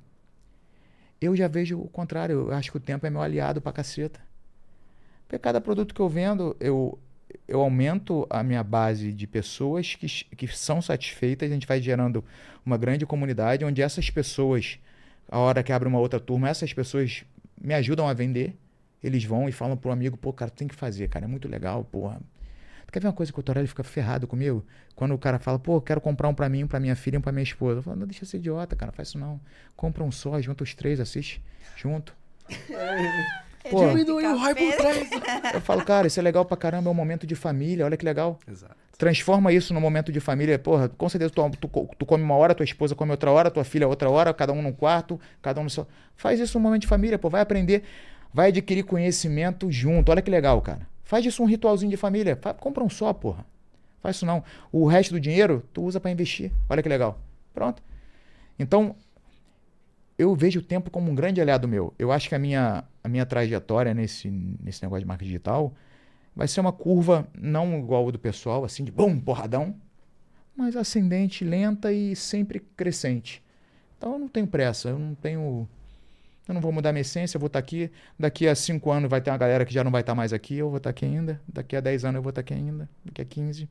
Eu já vejo o contrário, eu acho que o tempo é meu aliado pra caceta. Porque cada produto que eu vendo, eu, eu aumento a minha base de pessoas que, que são satisfeitas, a gente vai gerando uma grande comunidade onde essas pessoas, a hora que abre uma outra turma, essas pessoas me ajudam a vender. Eles vão e falam pro amigo, pô, cara, tem que fazer, cara, é muito legal, porra. Quer ver uma coisa que o Torelli fica ferrado comigo? Quando o cara fala, pô, quero comprar um pra mim, um pra minha filha e um pra minha esposa. Eu falo, não, deixa ser idiota, cara, faz isso não. Compra um só, junta os três, assiste junto. Pô, Diminuiu o hype por trás. [laughs] Eu falo, cara, isso é legal pra caramba, é um momento de família, olha que legal. Exato. Transforma isso num momento de família. Porra, com certeza tu, tu, tu, come uma hora, tua esposa come outra hora, tua filha outra hora, cada um num quarto, cada um no seu. Faz isso num momento de família, pô, vai aprender, vai adquirir conhecimento junto. Olha que legal, cara. Faz isso um ritualzinho de família. Faz, compra um só, porra. Faz isso não. O resto do dinheiro tu usa para investir. Olha que legal. Pronto. Então, eu vejo o tempo como um grande aliado meu. Eu acho que a minha, a minha trajetória nesse, nesse negócio de marca digital vai ser uma curva não igual a do pessoal, assim, de bum, porradão, mas ascendente, lenta e sempre crescente. Então eu não tenho pressa, eu não tenho. Eu não vou mudar minha essência, eu vou estar aqui. Daqui a cinco anos vai ter uma galera que já não vai estar mais aqui, eu vou estar aqui ainda. Daqui a dez anos eu vou estar aqui ainda. Daqui a quinze.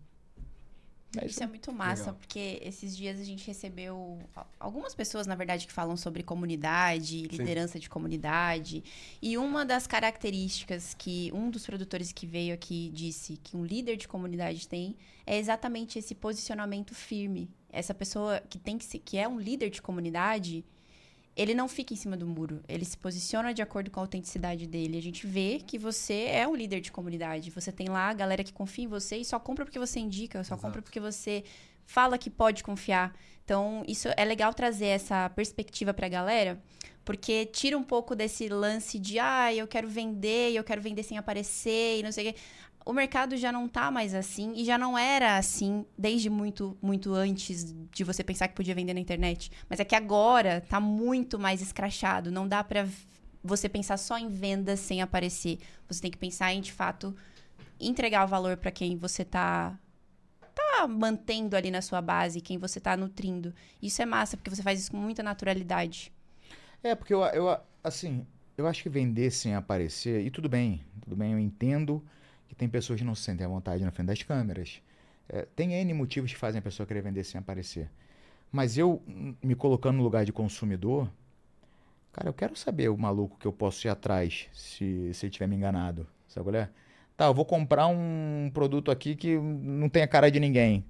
É isso é muito massa, Legal. porque esses dias a gente recebeu algumas pessoas, na verdade, que falam sobre comunidade, liderança Sim. de comunidade. E uma das características que um dos produtores que veio aqui disse que um líder de comunidade tem é exatamente esse posicionamento firme. Essa pessoa que tem que ser, que é um líder de comunidade, ele não fica em cima do muro, ele se posiciona de acordo com a autenticidade dele. A gente vê que você é um líder de comunidade. Você tem lá a galera que confia em você e só compra porque você indica, só Exato. compra porque você fala que pode confiar. Então, isso é legal trazer essa perspectiva para a galera, porque tira um pouco desse lance de, ah, eu quero vender, eu quero vender sem aparecer e não sei o quê o mercado já não tá mais assim e já não era assim desde muito muito antes de você pensar que podia vender na internet. Mas é que agora tá muito mais escrachado, não dá para você pensar só em vendas sem aparecer. Você tem que pensar em de fato entregar o valor para quem você tá tá mantendo ali na sua base, quem você tá nutrindo. Isso é massa porque você faz isso com muita naturalidade. É, porque eu, eu assim, eu acho que vender sem aparecer, e tudo bem, tudo bem, eu entendo que tem pessoas que não se sentem à vontade na frente das câmeras. É, tem N motivos que fazem a pessoa querer vender sem aparecer. Mas eu, me colocando no lugar de consumidor, cara, eu quero saber o maluco que eu posso ir atrás se, se ele tiver me enganado. Sabe qual é? Tá, eu vou comprar um produto aqui que não tem a cara de ninguém.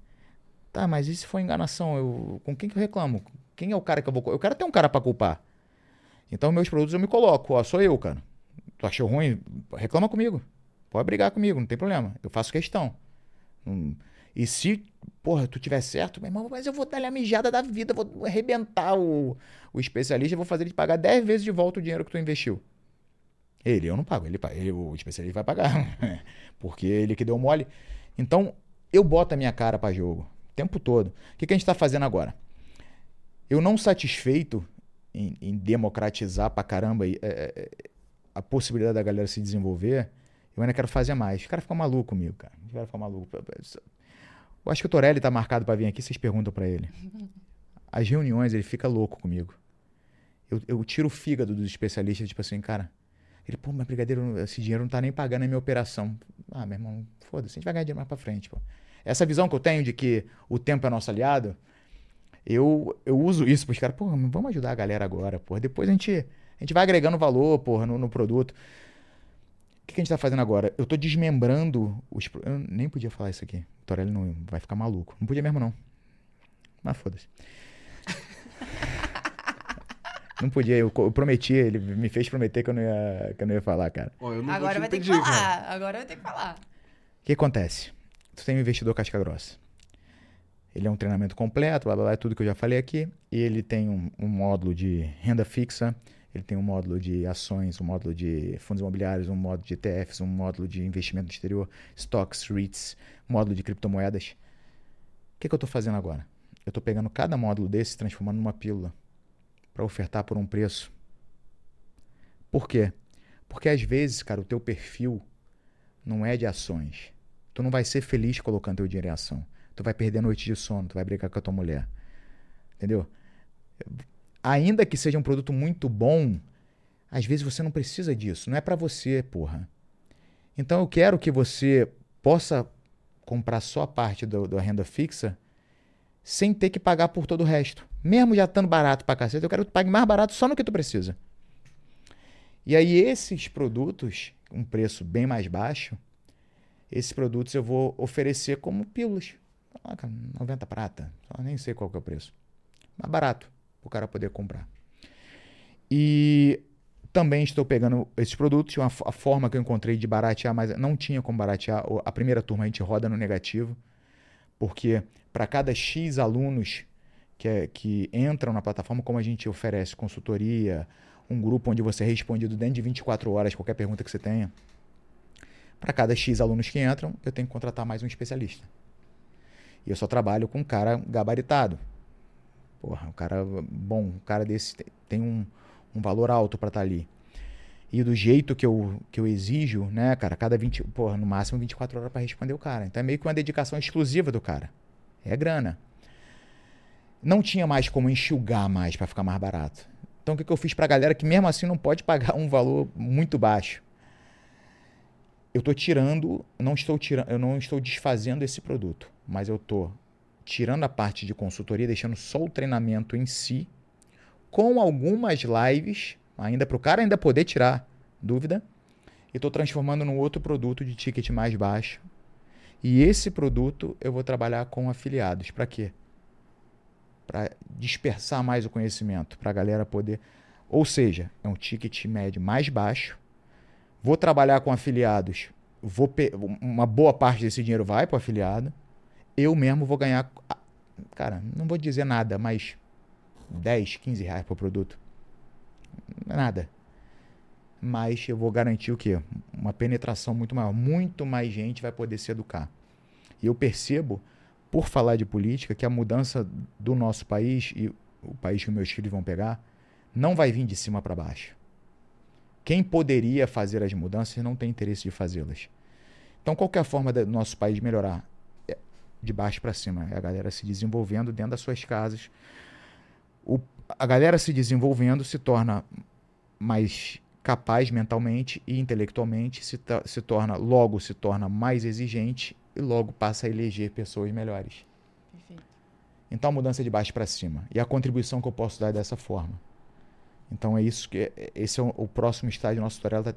Tá, mas e se enganação? Eu, com quem que eu reclamo? Quem é o cara que eu vou... Eu quero ter um cara para culpar. Então, meus produtos eu me coloco. Ó, sou eu, cara. Tu achou ruim? Reclama comigo. Pode brigar comigo, não tem problema. Eu faço questão. Hum. E se, porra, tu tiver certo, meu irmão, mas eu vou dar a mijada da vida, vou arrebentar o, o especialista, vou fazer ele pagar 10 vezes de volta o dinheiro que tu investiu. Ele, eu não pago, ele, ele o especialista vai pagar. [laughs] Porque ele que deu mole. Então, eu boto a minha cara para jogo o tempo todo. O que, que a gente está fazendo agora? Eu não satisfeito em, em democratizar pra caramba é, é, a possibilidade da galera se desenvolver, eu ainda quero fazer mais. O cara fica maluco comigo, cara. O cara fica maluco. Eu acho que o Torelli tá marcado para vir aqui, vocês perguntam para ele. [laughs] As reuniões, ele fica louco comigo. Eu, eu tiro o fígado dos especialistas, tipo assim, cara. Ele, pô, mas brigadeiro, esse dinheiro não tá nem pagando a minha operação. Ah, meu irmão, foda-se, a gente vai ganhar dinheiro mais pra frente, pô. Essa visão que eu tenho de que o tempo é nosso aliado, eu, eu uso isso pros caras, pô, vamos ajudar a galera agora, pô. Depois a gente, a gente vai agregando valor, pô, no, no produto. O que, a gente está fazendo agora? Eu estou desmembrando os. Eu nem podia falar isso aqui. O Torelli não vai ficar maluco. Não podia mesmo, não. Mas foda-se. [laughs] não podia, eu, eu, prometi, ele me fez prometer que eu não ia, que eu não ia falar, cara. Oh, Agora vai ter que falar. Cara. Agora vai ter que falar. O que acontece? Tu tem um investidor casca grossa. Ele é um treinamento completo, blá, blá, blá, tudo que eu já falei aqui. E ele tem um, um módulo de renda fixa ele tem um módulo de ações, um módulo de fundos imobiliários, um módulo de ETFs, um módulo de investimento no exterior, stocks, REITs, módulo de criptomoedas. O que, que eu estou fazendo agora? Eu estou pegando cada módulo desse e transformando numa pílula para ofertar por um preço. Por quê? Porque às vezes, cara, o teu perfil não é de ações. Tu não vai ser feliz colocando teu dinheiro em ação. Tu vai perder noite de sono, tu vai brigar com a tua mulher. Entendeu? Ainda que seja um produto muito bom, às vezes você não precisa disso, não é para você, porra. Então eu quero que você possa comprar só a parte do, da renda fixa sem ter que pagar por todo o resto. Mesmo já estando barato pra cacete, eu quero que tu pague mais barato só no que tu precisa. E aí esses produtos, um preço bem mais baixo, esses produtos eu vou oferecer como pílulas. Ah, 90 prata, nem sei qual que é o preço. Mais barato, o cara poder comprar. E também estou pegando esses produtos, uma, a forma que eu encontrei de baratear, mas não tinha como baratear. A primeira turma a gente roda no negativo, porque para cada X alunos que, é, que entram na plataforma, como a gente oferece consultoria, um grupo onde você é respondido dentro de 24 horas qualquer pergunta que você tenha, para cada X alunos que entram, eu tenho que contratar mais um especialista. E eu só trabalho com um cara gabaritado. Porra, um cara bom, um cara desse tem um, um valor alto para estar tá ali. E do jeito que eu, que eu exijo, né, cara, cada 20, porra, no máximo 24 horas para responder o cara. Então é meio que uma dedicação exclusiva do cara. É grana. Não tinha mais como enxugar mais para ficar mais barato. Então o que, que eu fiz para a galera que mesmo assim não pode pagar um valor muito baixo? Eu estou tirando, não estou tirando, eu não estou desfazendo esse produto, mas eu estou tirando a parte de consultoria, deixando só o treinamento em si, com algumas lives, ainda para o cara ainda poder tirar dúvida, e estou transformando num outro produto de ticket mais baixo. E esse produto eu vou trabalhar com afiliados. Para quê? Para dispersar mais o conhecimento, para a galera poder. Ou seja, é um ticket médio mais baixo, Vou trabalhar com afiliados. Vou uma boa parte desse dinheiro vai para o afiliado. Eu mesmo vou ganhar, cara, não vou dizer nada, mas 10, 15 reais por produto. Nada. Mas eu vou garantir o quê? Uma penetração muito maior. Muito mais gente vai poder se educar. E eu percebo, por falar de política, que a mudança do nosso país e o país que meus filhos vão pegar não vai vir de cima para baixo. Quem poderia fazer as mudanças não tem interesse de fazê-las. Então, qual é a forma do nosso país melhorar? É de baixo para cima. É a galera se desenvolvendo dentro das suas casas. O, a galera se desenvolvendo se torna mais capaz mentalmente e intelectualmente, se, se torna, logo se torna mais exigente e logo passa a eleger pessoas melhores. Perfeito. Então a mudança é de baixo para cima. E a contribuição que eu posso dar é dessa forma. Então é isso que esse é o, o próximo estágio do nosso tutorial. Tá,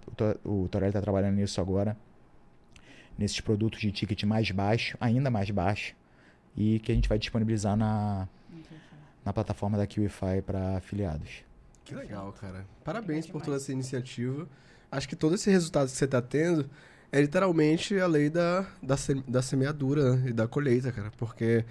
o tutorial está trabalhando nisso agora. Nesses produtos de ticket mais baixo, ainda mais baixo, e que a gente vai disponibilizar na, na plataforma da QIFI para afiliados. Que legal, cara. Parabéns por toda essa iniciativa. Acho que todo esse resultado que você está tendo é literalmente a lei da, da, da semeadura né? e da colheita, cara. Porque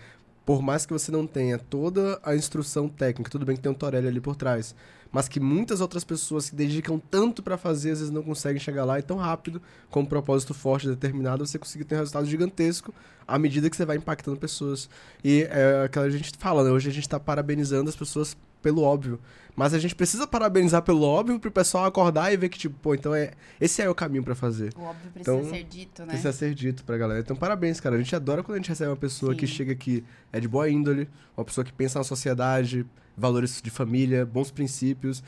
por mais que você não tenha toda a instrução técnica, tudo bem que tem um Torelli ali por trás, mas que muitas outras pessoas se dedicam tanto para fazer, às vezes não conseguem chegar lá e tão rápido, com um propósito forte determinado, você consegue ter um resultado gigantesco à medida que você vai impactando pessoas. E é aquela que a gente fala, né? Hoje a gente está parabenizando as pessoas pelo óbvio. Mas a gente precisa parabenizar pelo óbvio pro pessoal acordar e ver que, tipo, pô, então é. Esse é o caminho para fazer. O óbvio precisa então, ser dito, né? Precisa ser dito pra galera. Então, parabéns, cara. A gente adora quando a gente recebe uma pessoa Sim. que chega aqui, é de boa índole, uma pessoa que pensa na sociedade, valores de família, bons princípios.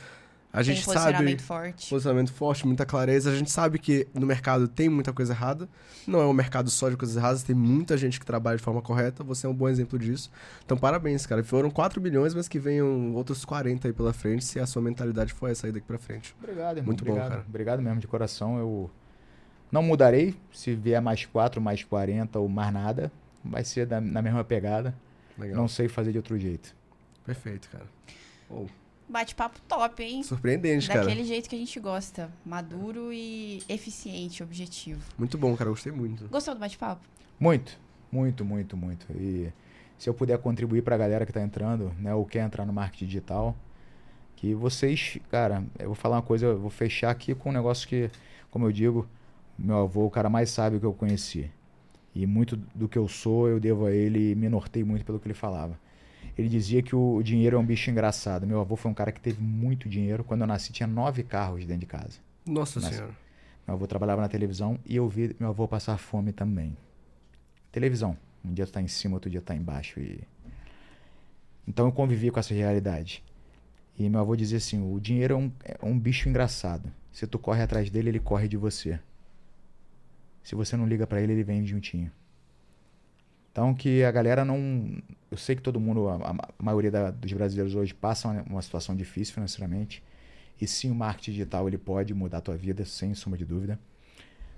A gente tem posicionamento sabe, forte. Posicionamento forte, muita clareza. A gente sabe que no mercado tem muita coisa errada. Não é um mercado só de coisas erradas, tem muita gente que trabalha de forma correta. Você é um bom exemplo disso. Então, parabéns, cara. Foram 4 milhões, mas que venham outros 40 aí pela frente, se a sua mentalidade for essa aí daqui pra frente. Obrigado, irmão. Muito Obrigado. bom, cara. Obrigado mesmo, de coração. Eu não mudarei. Se vier mais 4, mais 40 ou mais nada, vai ser da, na mesma pegada. Legal. Não sei fazer de outro jeito. Perfeito, cara. Oh. Bate-papo top, hein? Surpreendente, Daquele cara. Daquele jeito que a gente gosta. Maduro e eficiente, objetivo. Muito bom, cara. Gostei muito. Gostou do bate-papo? Muito. Muito, muito, muito. E se eu puder contribuir para a galera que está entrando, né, ou quer entrar no marketing digital, que vocês, cara, eu vou falar uma coisa, eu vou fechar aqui com um negócio que, como eu digo, meu avô, o cara mais sábio que eu conheci. E muito do que eu sou, eu devo a ele e me nortei muito pelo que ele falava. Ele dizia que o dinheiro é um bicho engraçado. Meu avô foi um cara que teve muito dinheiro. Quando eu nasci, tinha nove carros dentro de casa. Nossa Nasci. Senhora. Meu avô trabalhava na televisão e eu vi meu avô passar fome também. Televisão. Um dia tu tá em cima, outro dia tá embaixo. E... Então eu convivi com essa realidade. E meu avô dizia assim: o dinheiro é um, é um bicho engraçado. Se tu corre atrás dele, ele corre de você. Se você não liga para ele, ele vem juntinho. Então, que a galera não. Eu sei que todo mundo, a, a maioria da, dos brasileiros hoje passa uma, uma, situação difícil financeiramente. E sim, o marketing digital ele pode mudar a tua vida, sem sombra de dúvida.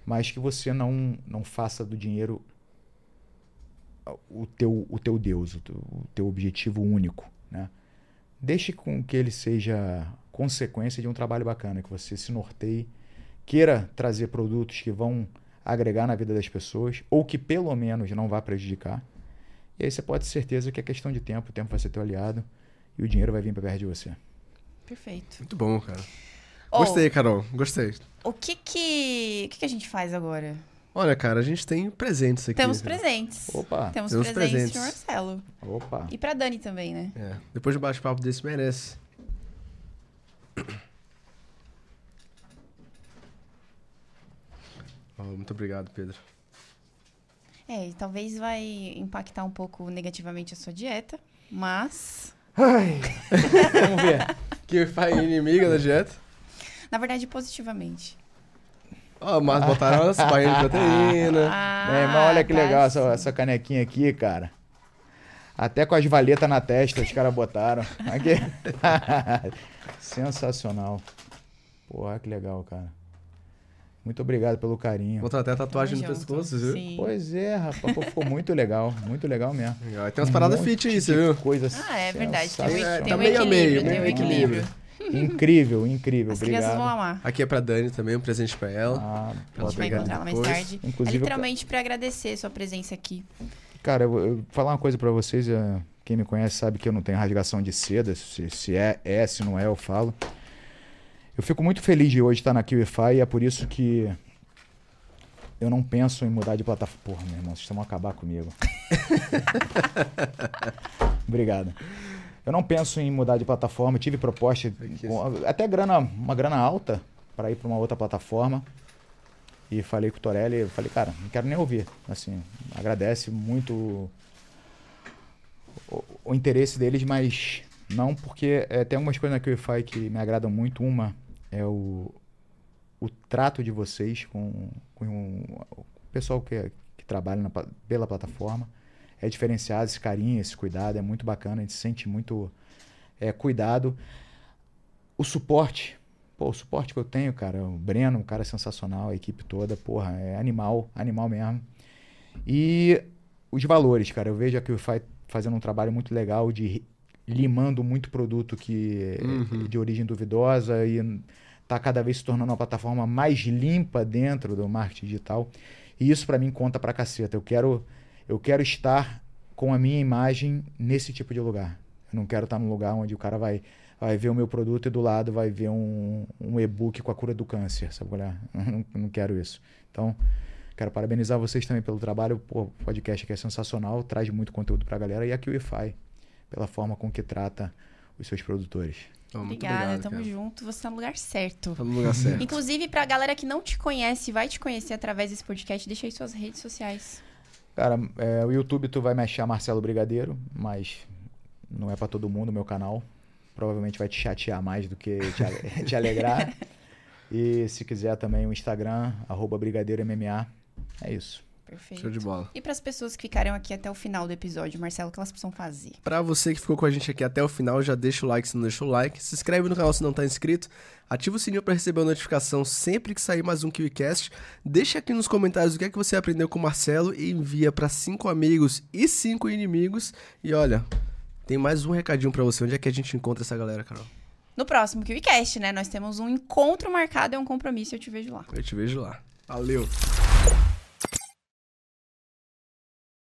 Mas que você não, não faça do dinheiro o teu, o teu Deus, o teu, o teu objetivo único. Né? Deixe com que ele seja consequência de um trabalho bacana, que você se norteie, queira trazer produtos que vão agregar na vida das pessoas, ou que pelo menos não vá prejudicar. E aí você pode ter certeza que é questão de tempo, o tempo vai ser teu aliado e o dinheiro vai vir para perto de você. Perfeito. Muito bom, cara. Oh, gostei, Carol. Gostei. O que que, o que que a gente faz agora? Olha, cara, a gente tem presentes aqui. Temos presentes. Opa. Temos, Temos presentes, Marcelo. Opa. E pra Dani também, né? É. Depois de um bate-papo desse, merece. Muito obrigado, Pedro. É, talvez vai impactar um pouco negativamente a sua dieta, mas. Ai. [laughs] Vamos ver. Que faz inimiga da dieta? Na verdade, positivamente. Ó, oh, mas botaram as barrinhas de proteína. Ah, Meu irmão, olha que tá legal essa, essa, canequinha aqui, cara. Até com as valetas na testa os caras botaram. [laughs] Aqui. [laughs] Sensacional. Porra, que legal, cara. Muito obrigado pelo carinho. Botou até tatuagem no pescoço, viu? Sim. Pois é, rapaz. Pô, ficou muito [laughs] legal. Muito legal mesmo. Legal. Tem umas paradas fit aí, você viu? Coisa ah, é verdade. Tem, um, é, tem tá um meio equilíbrio. Meio, tem um equilíbrio. Incrível, incrível. As obrigado. crianças vão amar. Aqui é pra Dani também, um presente pra ela. Ah, a gente vai encontrar ela mais tarde. Inclusive, é literalmente eu... pra agradecer sua presença aqui. Cara, eu vou falar uma coisa pra vocês. É, quem me conhece sabe que eu não tenho rasgação de seda. Se, se é, é, se não é, eu falo. Eu fico muito feliz de hoje estar na QIFI e é por isso que eu não penso em mudar de plataforma. Porra, meu irmão, vocês vão acabar comigo. [laughs] Obrigado. Eu não penso em mudar de plataforma. Eu tive proposta, até grana, uma grana alta, para ir para uma outra plataforma. E falei com o Torelli, falei, cara, não quero nem ouvir. Assim, agradece muito o, o interesse deles, mas não porque é, tem algumas coisas na QIFI que me agradam muito. Uma é o, o trato de vocês com, com o pessoal que, que trabalha na, pela plataforma é diferenciado, esse carinho, esse cuidado, é muito bacana, a gente se sente muito é, cuidado. O suporte, pô, o suporte que eu tenho, cara, o Breno, um cara sensacional, a equipe toda, porra, é animal, animal mesmo. E os valores, cara, eu vejo aqui o Fai fazendo um trabalho muito legal de limando muito produto que uhum. de origem duvidosa e tá cada vez se tornando uma plataforma mais limpa dentro do marketing digital. E isso para mim conta pra caceta. Eu quero eu quero estar com a minha imagem nesse tipo de lugar. Eu não quero estar num lugar onde o cara vai, vai ver o meu produto e do lado vai ver um, um e-book com a cura do câncer, sabe? É? Eu não, não quero isso. Então, quero parabenizar vocês também pelo trabalho. o podcast aqui é sensacional, traz muito conteúdo para a galera. E a QIFI, pela forma com que trata os seus produtores. Oh, Obrigada, obrigado, tamo cara. junto. Você tá no lugar certo. Tá no lugar certo. Inclusive, pra galera que não te conhece, vai te conhecer através desse podcast, deixa aí suas redes sociais. Cara, é, o YouTube tu vai me achar Marcelo Brigadeiro, mas não é para todo mundo o meu canal. Provavelmente vai te chatear mais do que te, [laughs] te alegrar. [laughs] E se quiser também o Instagram, arroba BrigadeiroMMA. É isso. Perfeito. Show de bola. E para as pessoas que ficaram aqui até o final do episódio, Marcelo, o que elas precisam fazer? Para você que ficou com a gente aqui até o final, já deixa o like se não deixou o like. Se inscreve no canal se não está inscrito. Ativa o sininho para receber a notificação sempre que sair mais um KiwiCast. Deixa aqui nos comentários o que é que você aprendeu com o Marcelo e envia para cinco amigos e cinco inimigos. E olha, tem mais um recadinho para você. Onde é que a gente encontra essa galera, Carol? No próximo KiwiCast, né? Nós temos um encontro marcado, é um compromisso. Eu te vejo lá. Eu te vejo lá. Valeu!